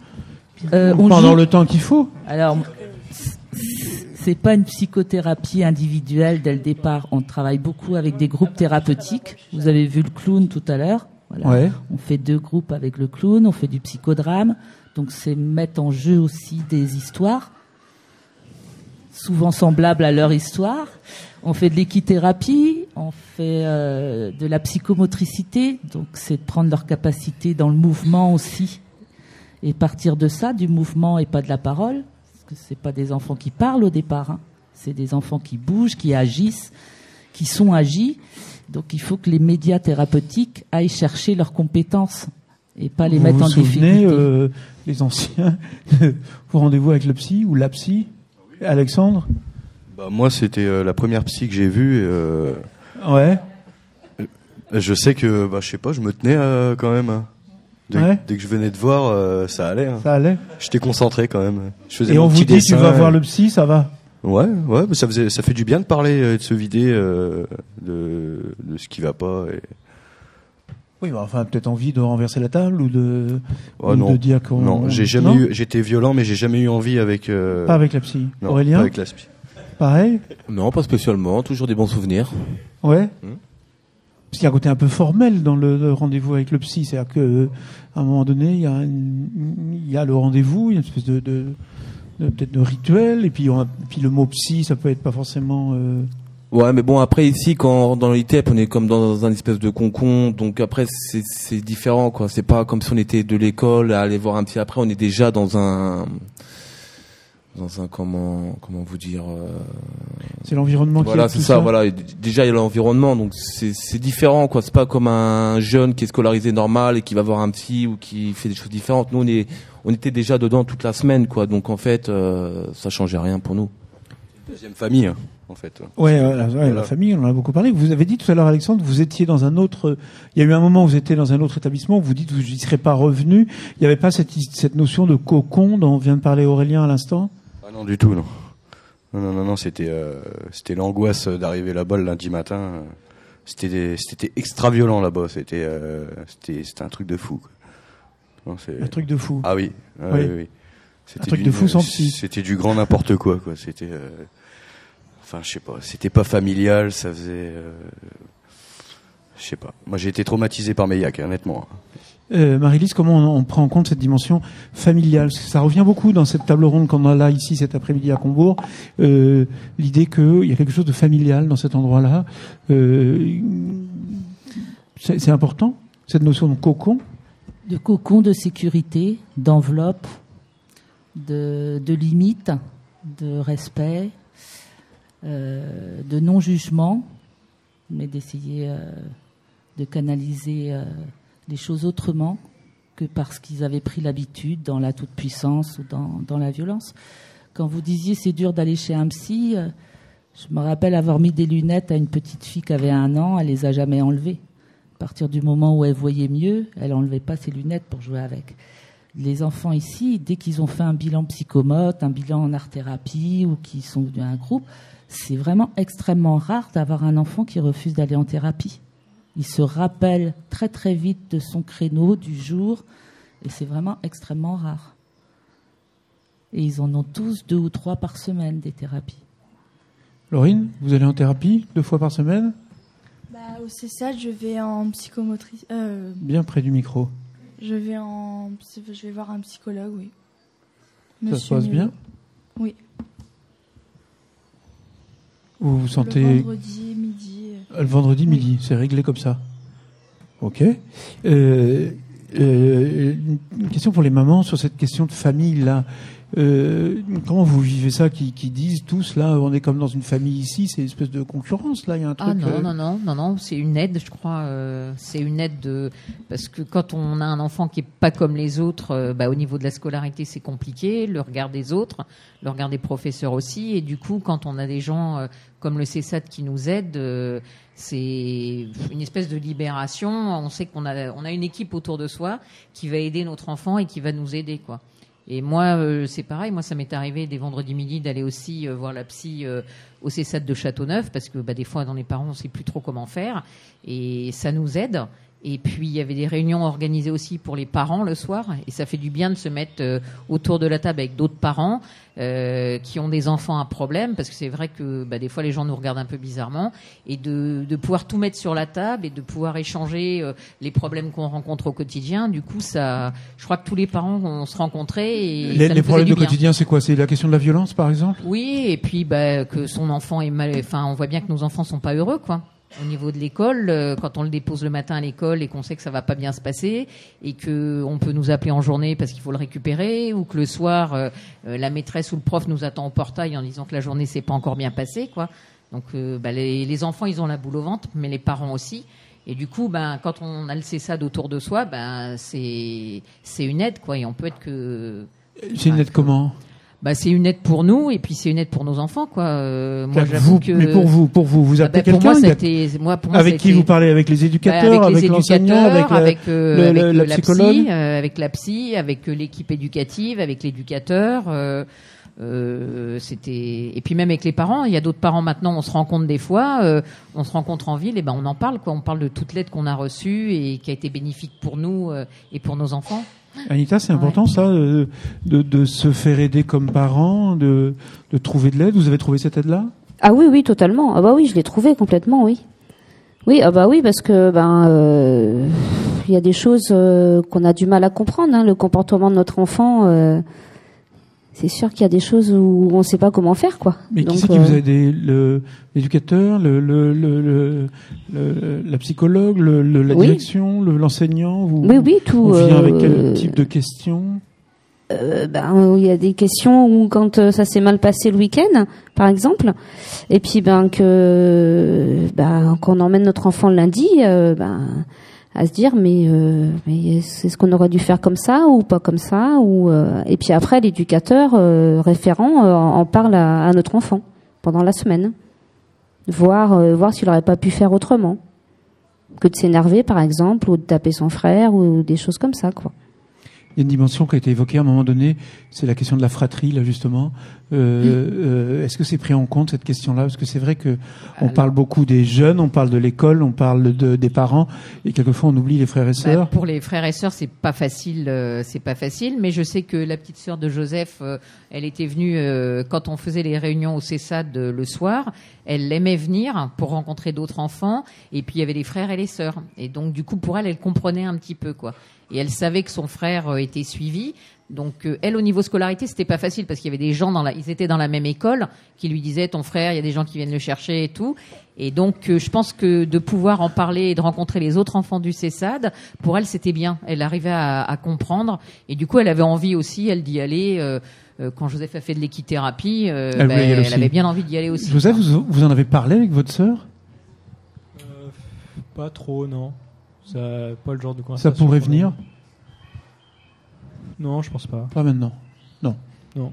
Euh, on pendant joue- le temps qu'il faut. Alors, c'est pas une psychothérapie individuelle dès le départ. On travaille beaucoup avec des groupes thérapeutiques. Vous avez vu le clown tout à l'heure. Voilà. Ouais. On fait deux groupes avec le clown. On fait du psychodrame. Donc, c'est mettre en jeu aussi des histoires, souvent semblables à leur histoire. On fait de l'équithérapie. On fait euh, de la psychomotricité. Donc, c'est de prendre leur capacité dans le mouvement aussi et partir de ça, du mouvement et pas de la parole, parce que c'est pas des enfants qui parlent au départ, hein. c'est des enfants qui bougent, qui agissent, qui sont agis. Donc il faut que les médias thérapeutiques aillent chercher leurs compétences et pas les vous mettre vous en souvenez, difficulté. euh, les anciens, vos rendez-vous avec le psy ou la psy? Alexandre Bah, moi, c'était euh, la première psy que j'ai vue. euh, Ouais. je sais que, bah, je sais pas, je me tenais euh, quand même. hein. Dès, Ouais. dès que je venais de voir, euh, ça allait. hein. Ça allait J'étais concentré quand même. Je faisais Et mon on vous dit, tu vas voir le psy, ça va Ouais, ouais, mais ça faisait, ça fait du bien de parler, euh, de se vider euh, de, de ce qui va pas. Et... Oui, bah, enfin, peut-être envie de renverser la table ou de, Oh, ou non, de dire qu'on... non, j'ai jamais Non eu, j'étais violent, mais j'ai jamais eu envie avec. euh, Pas avec la psy. non, Aurélien pas avec la psy. Pareil Non, pas spécialement. Toujours des bons souvenirs. Ouais. Hmm. Parce qu'il y a un côté un peu formel dans le, le rendez-vous avec le psy. C'est-à-dire que à un moment donné, il y a, une- il y a le rendez-vous, il y a une espèce de, de, de- peut-être de rituel, et puis, on a- puis le mot psy, ça peut être pas forcément. euh, Ouais, mais bon, après ici, quand dans l'ITEP, on est comme dans un espèce de concon, donc après c'est différent, quoi. C'est pas comme si on était de l'école à aller voir un petit. Après, on est déjà dans un dans un comment comment vous dire. euh, C'est l'environnement qui Voilà, est c'est ça, Voilà, déjà il y a l'environnement, donc c'est c'est différent, quoi. C'est pas comme un jeune qui est scolarisé normal et qui va voir un psy ou qui fait des choses différentes. Nous, on est on était déjà dedans toute la semaine, quoi. Donc en fait, euh, ça changeait rien pour nous. Deuxième famille, hein, en fait. Ouais, euh, la, ouais, Voilà. la famille, on en a beaucoup parlé. Vous avez dit tout à l'heure, Alexandre, vous étiez dans un autre. Il y a eu un moment où vous étiez dans un autre établissement. Vous dites que vous n'y serez pas revenu. Il n'y avait pas cette, cette notion de cocon dont vient de parler Aurélien à l'instant? Ah non, du tout, non. Non, non, non, non, c'était, euh, c'était l'angoisse d'arriver là-bas le lundi matin. C'était, c'était extra violent là-bas. C'était, euh, c'était, c'était un truc de fou. quoi. Non, c'est- Un truc de fou. Ah oui, ah Oui. oui, oui. C'était truc de fou sans psy. C'était du grand n'importe quoi, quoi. C'était, euh, enfin, je sais pas. C'était pas familial, ça faisait, euh, je sais pas. Moi, j'ai été traumatisé par Meillac, hein, honnêtement. Euh, Marie-Lise, comment on, on prend en compte cette dimension familiale? Parce que Ça revient beaucoup dans cette table ronde qu'on a là, ici, cet après-midi à Combourg. Euh, L'idée qu'il y a quelque chose de familial dans cet endroit-là. Euh, c'est c'est important, cette notion de cocon? De cocon de sécurité, d'enveloppe, de, de limite, de respect, euh, de non-jugement, mais d'essayer euh, de canaliser euh, les choses autrement que parce qu'ils avaient pris l'habitude dans la toute-puissance ou dans, dans la violence. Quand vous disiez c'est dur d'aller chez un psy, je me rappelle avoir mis des lunettes à une petite fille qui avait un an, elle les a jamais enlevées. partir du moment où elle voyait mieux, elle enlevait pas ses lunettes pour jouer avec. Les enfants ici, dès qu'ils ont fait un bilan psychomote, un bilan en art-thérapie ou qu'ils sont venus à un groupe, c'est vraiment extrêmement rare d'avoir un enfant qui refuse d'aller en thérapie. Il se rappelle très très vite de son créneau, du jour, et c'est vraiment extrêmement rare. Et ils en ont tous deux ou trois par semaine des thérapies. Laurine, vous allez en thérapie deux fois par semaine? Bah, au CESAD, je vais en psychomotrice. euh, Bien près du micro. je vais en, je vais voir un psychologue, oui. Ça se passe bien? Oui. Vous vous Le sentez vendredi midi. euh, Euh, Le vendredi midi, c'est réglé comme ça. Ok. Euh, euh, une question pour les mamans sur cette question de famille là. Euh, comment vous vivez ça qui, qui disent tous là, on est comme dans une famille ici, c'est une espèce de concurrence là, il y a un truc. Ah non, euh, non, non, non, non, c'est une aide, je crois. euh, c'est une aide de parce que quand on a un enfant qui est pas comme les autres, euh, bah, au niveau de la scolarité, c'est compliqué. Le regard des autres, le regard des professeurs aussi, et du coup, quand on a des gens euh, comme le CESAT qui nous aident, euh, c'est une espèce de libération. On sait qu'on a, on a une équipe autour de soi qui va aider notre enfant et qui va nous aider, quoi. Et moi, euh, c'est pareil. Moi, ça m'est arrivé des vendredis midi d'aller aussi euh, voir la psy euh, au CESAT de Châteauneuf parce que bah, des fois, dans les parents, on sait plus trop comment faire et ça nous aide. Et puis, il y avait des réunions organisées aussi pour les parents le soir et ça fait du bien de se mettre euh, autour de la table avec d'autres parents euh, qui ont des enfants à problème parce que c'est vrai que bah, des fois, les gens nous regardent un peu bizarrement et de, de pouvoir tout mettre sur la table et de pouvoir échanger euh, les problèmes qu'on rencontre au quotidien. Du coup, ça, je crois que tous les parents vont se rencontrer et Les, ça les problèmes du quotidien, c'est quoi? C'est la question de la violence, par exemple? Oui, et puis bah, que son enfant est mal. Enfin, on voit bien que nos enfants sont pas heureux, quoi. Au niveau de l'école, euh, quand on le dépose le matin à l'école et qu'on sait que ça va pas bien se passer et que on peut nous appeler en journée parce qu'il faut le récupérer ou que le soir euh, euh, la maîtresse ou le prof nous attend au portail en disant que la journée s'est pas encore bien passée, quoi. Donc euh, bah, les, les enfants ils ont la boule au ventre, mais les parents aussi. Et du coup, ben quand on a le CESAD autour de soi, ben c'est c'est une aide, quoi. Et on peut être que C'est une aide comment? Bah, c'est une aide pour nous et puis c'est une aide pour nos enfants quoi. Euh, moi vous, que Mais pour vous, pour vous, vous Ah, appelez bah, pour quelqu'un Avec qui été- vous parlez Avec les Bah, éducateurs, avec, les l'enseignant, éducateurs, avec la, avec, euh, le- avec, le- euh, la la psychologue? psy, euh, avec la psy, avec euh, l'équipe éducative, avec l'éducateur. euh, euh, c'était et puis même avec les parents. Il y a d'autres parents maintenant. On se rencontre des fois. euh, on se rencontre en ville et ben on en parle quoi. On parle de toute l'aide qu'on a reçue et qui a été bénéfique pour nous euh, et pour nos enfants. Anita, c'est important ça, euh, de, de se faire aider comme parent, de, de trouver de l'aide? Vous avez trouvé cette aide-là? Ah oui, oui, totalement. Ah bah oui, je l'ai trouvé complètement, oui. Oui, ah bah oui, parce que ben euh, il y a des choses euh, qu'on a du mal à comprendre. Hein, le comportement de notre enfant, euh, c'est sûr qu'il y a des choses où on ne sait pas comment faire, quoi. Mais Donc, qui c'est qui euh, vous a aidé? L'éducateur, le, le, le, la psychologue, la Oui. direction, le- l'enseignant? Vous, Oui, oui, tout. On vient avec quel euh, type de questions? Euh, ben, il y a des questions où quand euh, ça s'est mal passé le week-end, par exemple, et puis ben que ben qu'on emmène notre enfant le lundi, euh, ben à se dire mais euh, mais c'est ce qu'on aurait dû faire comme ça ou pas comme ça ou euh, et puis après l'éducateur euh, référent euh, en parle à, à notre enfant pendant la semaine, voir euh, voir s'il aurait pas pu faire autrement que de s'énerver par exemple ou de taper son frère ou des choses comme ça quoi. Il y a une dimension qui a été évoquée à un moment donné, c'est la question de la fratrie, là justement. Euh, euh, Est-ce que c'est pris en compte cette question-là? Parce que c'est vrai que on Alors- parle beaucoup des jeunes, on parle de l'école, on parle de, des parents, et quelquefois on oublie les frères et Bah, sœurs. pour les frères et sœurs, c'est pas facile, euh, c'est pas facile. Mais je sais que la petite sœur de Joseph, euh, elle était venue quand on faisait les réunions au CESAD le soir. Elle aimait venir pour rencontrer d'autres enfants. Et puis il y avait les frères et les sœurs. Et donc du coup, pour elle, elle comprenait un petit peu quoi. Et elle savait que son frère était suivi. Donc euh, elle, au niveau scolarité, c'était pas facile parce qu'il y avait des gens dans la, ils étaient dans la même école qui lui disaient ton frère, il y a des gens qui viennent le chercher et tout. Et donc euh, je pense que de pouvoir en parler et de rencontrer les autres enfants du CESAD, pour elle c'était bien. Elle arrivait à, à comprendre et du coup elle avait envie aussi, elle d'y aller. euh, euh, quand Joseph a fait de l'équithérapie, euh, Elle bah, elle avait bien envie d'y aller aussi. Joseph, vous, vous en avez parlé avec votre sœur? Euh, pas trop, non. Ça, pas le genre de Ça pourrait venir? Non, je pense pas. Pas maintenant. Non. Non.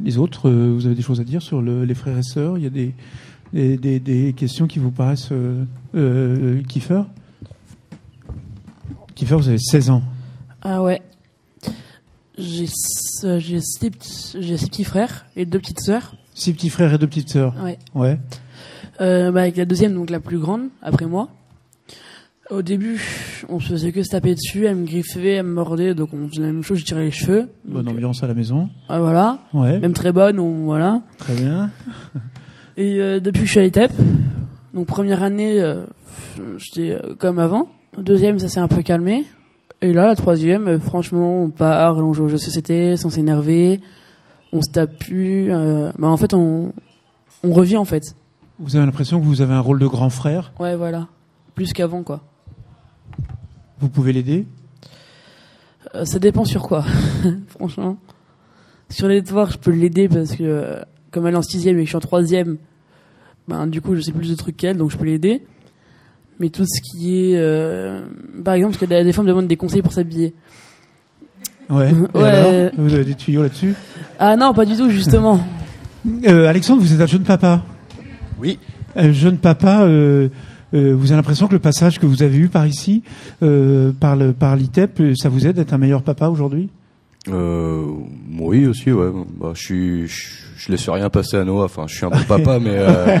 Les autres, euh, vous avez des choses à dire sur le- les frères et sœurs? Il y a des, des, des- des questions qui vous paraissent euh, euh, Petit frère, vous avez 16 ans. Ah ouais. J'ai s- j'ai six, petits- j'ai six petits frères et deux petites sœurs. Six petits frères et deux petites sœurs. Ouais. Ouais. Euh, bah, avec la deuxième, donc la plus grande, après moi. Au début, on se faisait que se taper dessus, elle me griffait, elle me mordait, donc on faisait la même chose, je tirais les cheveux. Bonne Donc, ambiance à la maison. ah, voilà. Ouais. Même très bonne, on, voilà. Très bien. Et euh, depuis que je suis à l'ETEP, donc première année, euh, j'étais euh, comme avant. Deuxième, ça s'est un peu calmé. Et là, la troisième, euh, franchement, on part, on joue aux jeux de société sans s'énerver, on se tape plus. euh, bah, en fait, on, on revient en fait. Vous avez l'impression que vous avez un rôle de grand frère? Ouais, voilà. Plus qu'avant, quoi. Vous pouvez l'aider. Euh, ça dépend sur quoi, franchement. Sur les devoirs, je peux l'aider parce que euh, comme elle est en sixième et que je suis en troisième, ben du coup je sais plus de trucs qu'elle, donc je peux l'aider. Mais tout ce qui est, euh, par exemple, parce que des, des fois on me demande des conseils pour s'habiller. Ouais. Et Ouais. alors vous avez des tuyaux là-dessus. Ah non, pas du tout justement. Euh, Alexandre, vous êtes un jeune papa. Oui. Un jeune papa. euh, euh, vous avez l'impression que le passage que vous avez eu par ici, euh, par le par l'ITEP, euh, ça vous aide à être un meilleur papa aujourd'hui? Euh, oui aussi, ouais. Bah, je suis, je, je laisse rien passer à Noah. Enfin, je suis un bon papa, mais euh,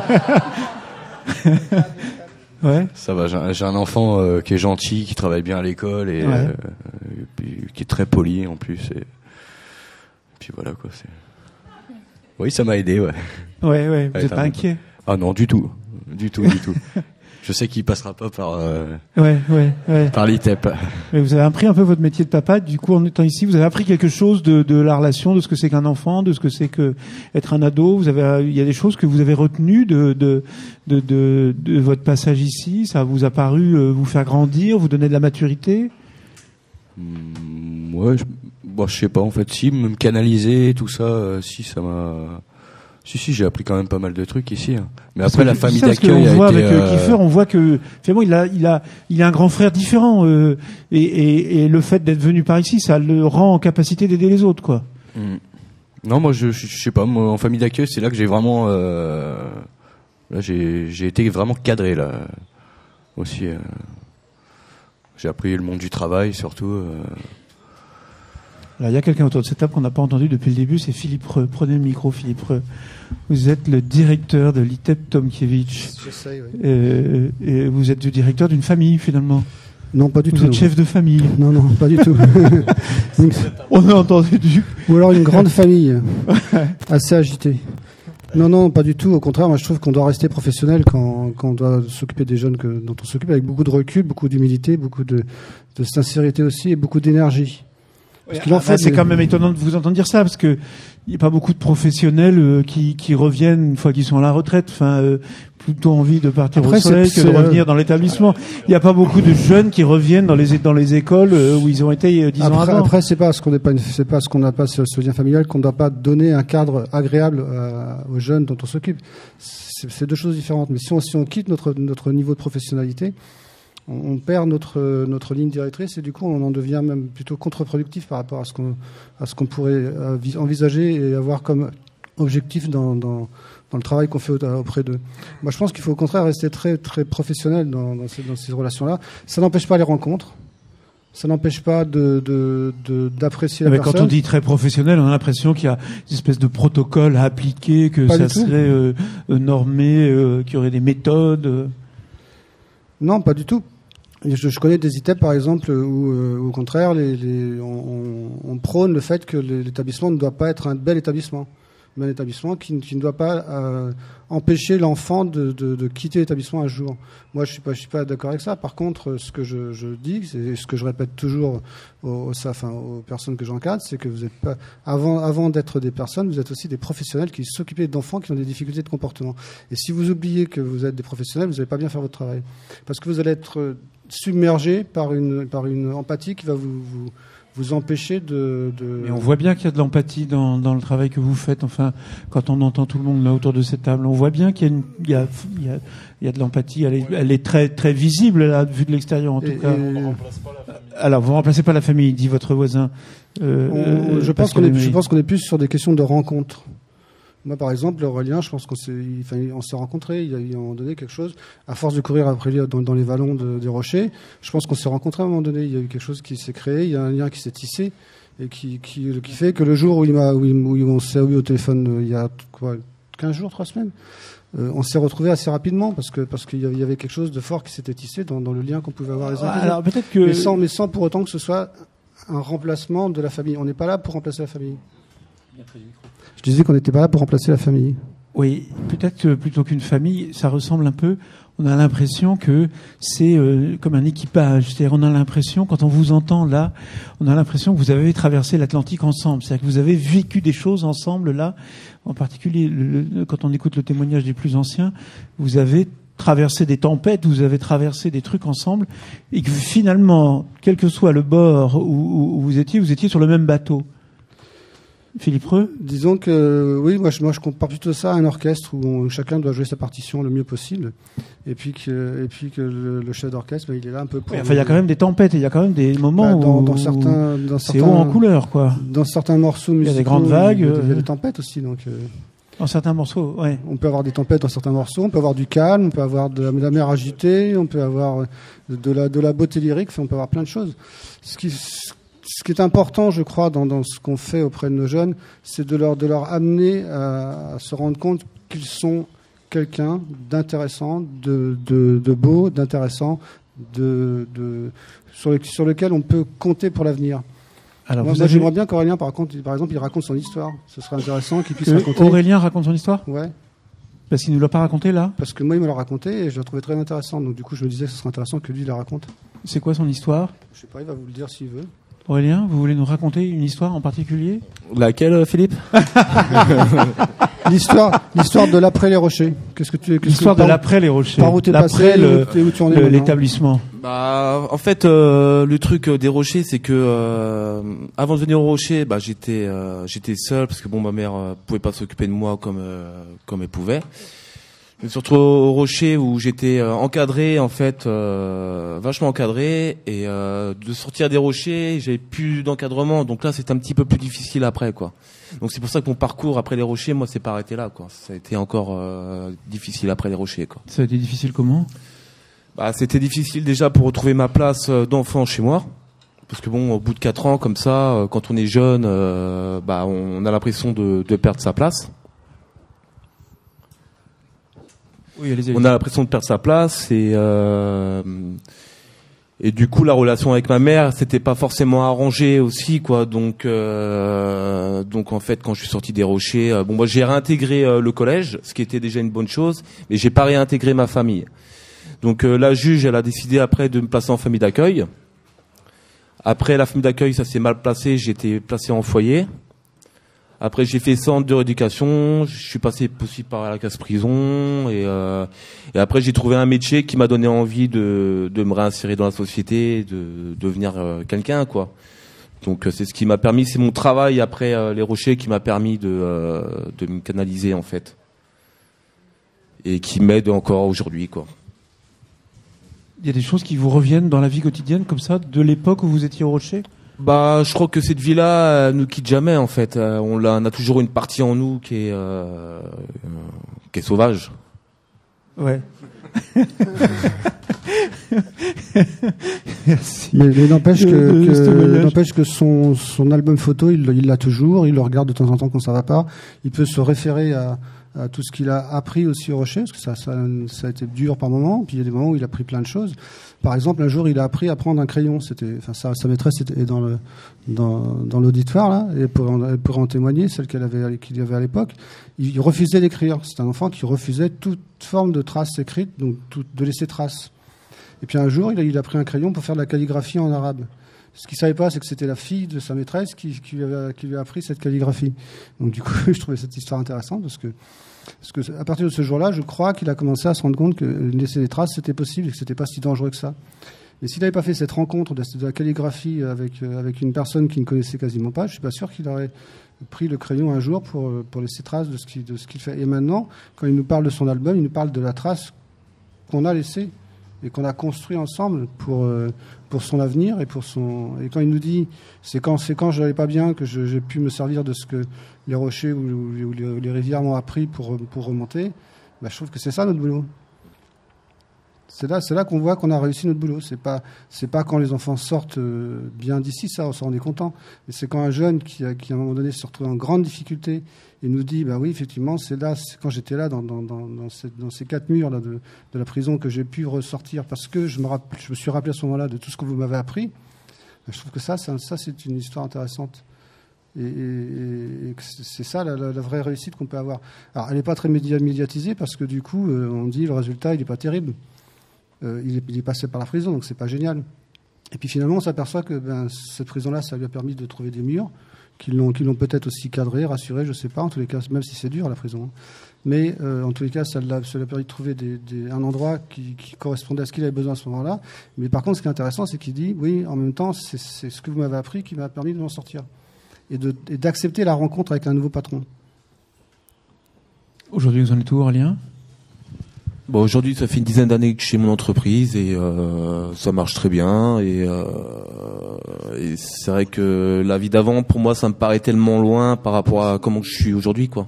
Ouais. ça va. J'ai un- enfant euh, qui est gentil, qui travaille bien à l'école et, Ouais. et puis qui est très poli en plus. Et, puis voilà quoi. c'est- Oui, ça m'a aidé, ouais. Ouais, ouais. Vous n'êtes pas inquiet? Ah non, du tout, du tout, du tout. Je sais qu'il passera pas par euh, Ouais, ouais, ouais. par l'ITEP. Mais vous avez appris un peu votre métier de papa. Du coup, en étant ici, vous avez appris quelque chose de, de la relation, de ce que c'est qu'un enfant, de ce que c'est que être un ado. Vous avez, il y a des choses que vous avez retenues de de de, de, de votre passage ici. Ça vous a paru euh, vous faire grandir, vous donner de la maturité? Hmm, ouais, je, bon, je sais pas en fait. Si me canaliser, tout ça, euh, si ça m'a. Si si, j'ai appris quand même pas mal de trucs ici. hein. Mais Parce après que la famille d'accueil a voit été. avec euh, euh, Kiefer, on voit que finalement il a, il a, il a un grand frère différent. euh, et, et, et le fait d'être venu par ici, ça le rend en capacité d'aider les autres, quoi. hmm. Non, moi je, je, je sais pas. Moi, en famille d'accueil, c'est là que j'ai vraiment. euh, Là, j'ai j'ai été vraiment cadré là. Aussi. J'ai appris le monde du travail surtout. Alors, il y a quelqu'un autour de cette table qu'on n'a pas entendu depuis le début, c'est Philippe Reux. Prenez le micro, Philippe Reux. Vous êtes le directeur de l'ITEP Tomkiewicz. J'essaye, oui. Euh, et vous êtes le directeur d'une famille, finalement. Non, pas du vous tout. êtes chef de famille. Non, non, pas du tout. Donc, On a entendu du... Ou alors une grande famille, assez agitée. Non, non, pas du tout. Au contraire, moi je trouve qu'on doit rester professionnel quand, quand on doit s'occuper des jeunes que, dont on s'occupe avec beaucoup de recul, beaucoup d'humilité, beaucoup de, de sincérité aussi et beaucoup d'énergie. Parce qu'il en Ah, bah, c'est quand même étonnant de vous entendre dire ça, parce que il n'y a pas beaucoup de professionnels euh, qui, qui reviennent une fois qu'ils sont à la retraite. Enfin, euh, plutôt envie de partir Après, au soleil que de c'est, euh, revenir dans l'établissement. Il n'y a pas beaucoup de jeunes qui reviennent dans les dans les écoles euh, où ils ont été dix ans Après, avant. après, c'est pas ce qu'on n'est pas, c'est pas ce qu'on n'a pas ce, lien familial qu'on ne doit pas donner un cadre agréable euh, aux jeunes dont on s'occupe. C'est c'est deux choses différentes. Mais si on, si on quitte notre notre niveau de professionnalité, on, perd notre notre ligne directrice et du coup on en devient même plutôt contre-productif par rapport à ce qu'on à ce qu'on pourrait euh, vis- envisager et avoir comme objectif dans dans dans le travail qu'on fait au- auprès d'eux. Moi, je pense qu'il faut au contraire rester très très professionnel dans, dans ces, dans ces relations-là. Ça n'empêche pas les rencontres. Ça n'empêche pas de de- de- d'apprécier la Mais personne. quand on dit très professionnel, on a l'impression qu'il y a une espèce de protocole à appliquer, que Pas ça serait euh, euh, normé, euh, qu'il y aurait des méthodes. Non, pas du tout. Je, connais des ITEP, par exemple, où, euh, au contraire, les, on, on- prône le fait que l'établissement ne doit pas être un bel établissement, mais un établissement qui, ne- doit pas euh, empêcher l'enfant de, quitter l'établissement un jour. Moi, je suis pas, je suis pas d'accord avec ça. Par contre, ce que je, dis, c'est ce que je répète toujours aux, personnes que j'encadre, c'est que vous êtes avant, d'être des personnes, vous êtes aussi des professionnels qui s'occupent d'enfants qui ont des difficultés de comportement. Et si vous oubliez que vous êtes des professionnels, vous n'allez pas bien faire votre travail, parce que vous allez être euh, submergé par une, empathie qui va vous, vous empêcher de, de... Mais on voit bien qu'il y a de l'empathie dans, dans le travail que vous faites. Enfin, quand on entend tout le monde là autour de cette table, on voit bien qu'il y a, une- il y a, il y a, il y a de l'empathie. Elle est, elle est très, très visible là, vue de l'extérieur en tout Et- cas. et- Alors, vous remplacez pas la famille, dit votre voisin. Euh, On- euh, je, parce pense qu'on est, je pense qu'on est plus sur des questions de rencontre. Moi, par exemple, Aurélien, je pense qu'on s'est, il- enfin, on s'est rencontrés. Il y a eu à un moment donné quelque chose. À force de courir après lui dans, dans les vallons de- des rochers, je pense qu'on s'est rencontrés à un moment donné. Il y a eu quelque chose qui s'est créé. Il y a un lien qui s'est tissé et qui, qui, qui fait que le jour où, il m'a, où, il- où on s'est eu au téléphone, euh, il y a quoi, 15 jours, 3 semaines, euh, on s'est retrouvés assez rapidement parce que parce qu'il y avait- il y avait quelque chose de fort qui s'était tissé dans, dans le lien qu'on pouvait avoir les uns avec les Alors autres. peut-être que mais sans, mais sans pour autant que ce soit un remplacement de la famille. On n'est pas là pour remplacer la famille. Je disais qu'on n'était pas là pour remplacer la famille. Oui, peut-être que plutôt qu'une famille, ça ressemble un peu. On a l'impression que c'est euh, comme un équipage. C'est-à-dire, on a l'impression, quand on vous entend là, on a l'impression que vous avez traversé l'Atlantique ensemble. C'est-à-dire que vous avez vécu des choses ensemble là. En particulier, quand on écoute le témoignage des plus anciens, vous avez traversé des tempêtes, vous avez traversé des trucs ensemble, et que finalement, quel que soit le bord où vous étiez, vous étiez sur le même bateau. Philippe Reux Disons que oui, moi je, moi je compare plutôt ça à un orchestre où on- chacun doit jouer sa partition le mieux possible, et puis que, et puis que le, le chef d'orchestre, ben, il est là un peu pour. Oui, Enfin, il y a quand même des tempêtes, il y a quand même des moments Bah, dans, où dans certains, dans c'est haut en couleur, quoi. Dans certains morceaux Il y a musicaux, des grandes vagues, il y a des, il y a euh, des tempêtes aussi, donc. euh, Dans certains morceaux, ouais. On peut avoir des tempêtes dans certains morceaux, on peut avoir du calme, on peut avoir de la, de la mer agitée, on peut avoir euh, de la, de la beauté lyrique, on peut avoir plein de choses. Ce qui, ce qui est important, je crois, dans, dans ce qu'on fait auprès de nos jeunes, c'est de leur, de leur amener à, à se rendre compte qu'ils sont quelqu'un d'intéressant, de, de, de beau, d'intéressant, de, de, sur, le- sur lequel on peut compter pour l'avenir. Alors, Moi, vous moi, avez- j'aimerais bien qu'Aurélien, par, contre, par exemple, il raconte son histoire. Ce serait intéressant qu'il puisse Que raconter. Aurélien raconte son histoire Ouais. Parce qu'il ne l'a pas raconté là Parce que moi, il me l'a raconté et je la trouvais très intéressante. Donc, du coup, je me disais que ce serait intéressant que lui la raconte. C'est quoi son histoire? Je sais pas, il va vous le dire s'il veut. Aurélien, vous voulez nous raconter une histoire en particulier? Laquelle, euh, Philippe? L'histoire, l'histoire de l'après les rochers. Qu'est-ce que tu, qu'est-ce que- L'histoire de l'après les rochers. Par où t'es passé, le- où t'es- où tu en es le- maintenant. l'établissement. Bah, en fait, euh, le truc euh, des rochers, c'est que euh, avant de venir au rocher, bah, j'étais euh, j'étais seul parce que bon, ma mère euh, pouvait pas s'occuper de moi comme euh, comme elle pouvait. Je me suis retrouvé au rocher où j'étais euh, encadré, en fait, euh, vachement encadré, et euh, de sortir des rochers, j'avais plus d'encadrement, donc là, c'est un petit peu plus difficile après, quoi. Donc c'est pour ça que mon parcours après les rochers, moi, c'est pas arrêté là, quoi. Ça a été encore euh, difficile après les rochers, quoi. Ça a été difficile comment? Bah, c'était difficile déjà pour retrouver ma place euh, d'enfant chez moi. Parce que bon, au bout de quatre ans, comme ça, euh, quand on est jeune, euh, bah, on a l'impression de, de perdre sa place. Oui. On a l'impression de perdre sa place et euh, et du coup la relation avec ma mère c'était pas forcément arrangé aussi quoi. Donc euh, donc en fait quand je suis sorti des rochers euh, bon moi j'ai réintégré euh, le collège ce qui était déjà une bonne chose mais j'ai pas réintégré ma famille. Donc la juge elle a décidé après de me placer en famille d'accueil. Après la famille d'accueil ça s'est mal placé j'ai été placé en foyer après, j'ai fait centre de rééducation. Je suis passé aussi par la casse prison et, euh, et après j'ai trouvé un métier qui m'a donné envie de, de me réinsérer dans la société, de devenir euh, quelqu'un quoi. Donc euh, c'est ce qui m'a permis, c'est mon travail après les rochers qui m'a permis de de me canaliser en fait et qui m'aide encore aujourd'hui quoi. Il y a des choses qui vous reviennent dans la vie quotidienne comme ça, de l'époque où vous étiez au rocher? Bah, je crois que cette vie-là nous quitte jamais en fait. Euh, on, l'a- on a toujours une partie en nous qui est euh, euh, qui est sauvage. Ouais. Merci. Mais, mais n'empêche que, ce que- n'empêche que son, son album photo, il il l'a toujours, il le regarde de temps en temps quand ça va pas. Il peut se référer à, tout ce qu'il a appris aussi au Rocher, parce que ça, ça, a été dur par moments. Puis il y a des moments où il a appris plein de choses. Par exemple, un jour, il a appris à prendre un crayon. C'était, enfin, sa, sa maîtresse était dans dans, l'auditoire là, et pour en, en témoigner, celle avait qu'il avait à l'époque. Il, refusait d'écrire. C'est un enfant qui refusait toute forme de trace écrite, donc de laisser trace. Et puis un jour, il a, il a pris un crayon pour faire de la calligraphie en arabe. Ce qu'il savait pas, c'est que c'était la fille de sa maîtresse qui, lui a appris cette calligraphie. Donc du coup, je trouvais cette histoire intéressante parce que, parce que à partir de ce jour-là, je crois qu'il a commencé à se rendre compte que laisser des traces, c'était possible et que c'était pas si dangereux que ça. Mais s'il n'avait pas fait cette rencontre de, la calligraphie avec, euh, avec une personne qu'il ne connaissait quasiment pas, je suis pas sûr qu'il aurait pris le crayon un jour pour, euh, pour laisser trace de ce qu'il de ce qu'il fait. Et maintenant, quand il nous parle de son album, il nous parle de la trace qu'on a laissée et qu'on a construit ensemble pour euh, pour son avenir et pour son et quand il nous dit c'est quand c'est quand je n'allais pas bien que j'ai pu me servir de ce que les rochers ou, les, rivières m'ont appris pour pour remonter bah, je trouve que c'est ça notre boulot c'est là, qu'on voit qu'on a réussi notre boulot. C'est pas, pas quand les enfants sortent euh, bien d'ici, ça, on s'en est content. Mais c'est quand un jeune qui, à un moment donné, se retrouve en grande difficulté et nous dit, bah oui, effectivement, c'est là, quand j'étais là, dans, ces quatre murs de, la prison, que j'ai pu ressortir parce que je me, suis rappelé à ce moment-là de tout ce que vous m'avez appris. Bah, je trouve que ça, ça, c'est une histoire intéressante. Et, et, c'est ça la, la, vraie réussite qu'on peut avoir. Alors, elle n'est pas très médiatisée parce que du coup, euh, on dit le résultat, il n'est pas terrible. Euh, il, est, passé par la prison, donc c'est pas génial. Et puis finalement, on s'aperçoit que ben, cette prison-là, ça lui a permis de trouver des murs qui l'ont, peut-être aussi cadré, rassuré, je sais pas. En tous les cas, même si c'est dur la prison. Hein. Mais euh, en tous les cas, ça lui a, permis de trouver un endroit qui, correspondait à ce qu'il avait besoin à ce moment-là. Mais par contre, ce qui est intéressant, c'est qu'il dit, oui, en même temps, c'est, ce que vous m'avez appris qui m'a permis de m'en sortir. Et, d'accepter la rencontre avec un nouveau patron. Aujourd'hui, vous en êtes où, Aurélien Bon, aujourd'hui, ça fait une dizaine d'années que je suis mon entreprise et euh, ça marche très bien. Et, euh, et c'est vrai que la vie d'avant, pour moi, ça me paraît tellement loin par rapport à comment je suis aujourd'hui, quoi.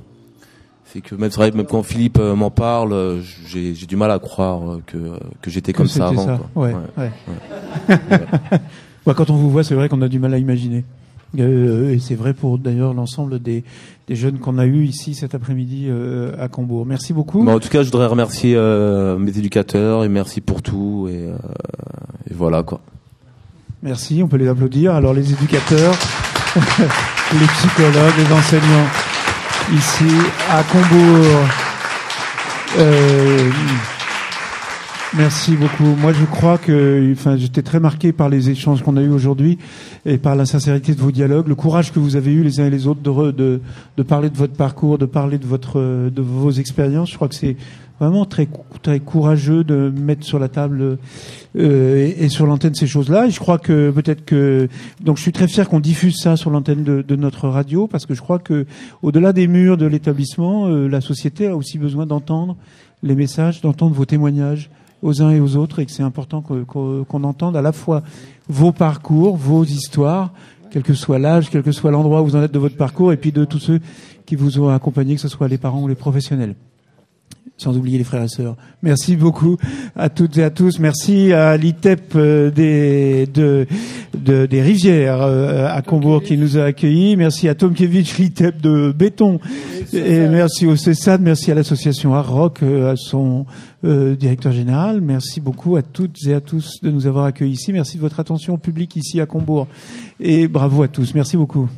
C'est que même, vrai, même quand Philippe euh, m'en parle, j'ai, j'ai du mal à croire que, que j'étais comme ça avant. Ça. Quoi. Ouais, ouais. ouais. quand on vous voit, c'est vrai qu'on a du mal à imaginer. Euh, et c'est vrai pour d'ailleurs l'ensemble des, des, jeunes qu'on a eu ici cet après-midi euh, à Cambourg. Merci beaucoup. en tout cas, je voudrais remercier euh, mes éducateurs et merci pour tout et, et, voilà quoi. Merci, on peut les applaudir. Alors les éducateurs, les psychologues, les enseignants ici à Combourg. Merci beaucoup. Moi, je crois que, enfin, j'étais très marqué par les échanges qu'on a eus aujourd'hui et par la sincérité de vos dialogues, le courage que vous avez eu les uns et les autres de, de, de parler de votre parcours, de parler de votre, de vos expériences. Je crois que c'est vraiment très, très courageux de mettre sur la table euh, et, sur l'antenne ces choses-là. Et je crois que peut-être que, donc, je suis très fier qu'on diffuse ça sur l'antenne de, de, notre radio parce que je crois que, au-delà des murs de l'établissement, euh, la société a aussi besoin d'entendre les messages, d'entendre vos témoignages aux uns et aux autres et que c'est important qu'on entende à la fois vos parcours, vos histoires, quel que soit l'âge, quel que soit l'endroit où vous en êtes de votre parcours, et puis de tous ceux qui vous ont accompagné, que ce soit les parents ou les professionnels sans oublier les frères et sœurs. Merci beaucoup à toutes et à tous. Merci à l'ITEP euh, des, de, de, des Rivières euh, à Combourg qui nous a accueillis. Merci à Tomkiewicz, l'ITEP de Béton. Et merci au CESAD, merci à l'association Arroc, euh, à son directeur général. Merci beaucoup à toutes et à tous de nous avoir accueillis ici. Merci de votre attention publique ici à Combourg. Et bravo à tous. Merci beaucoup.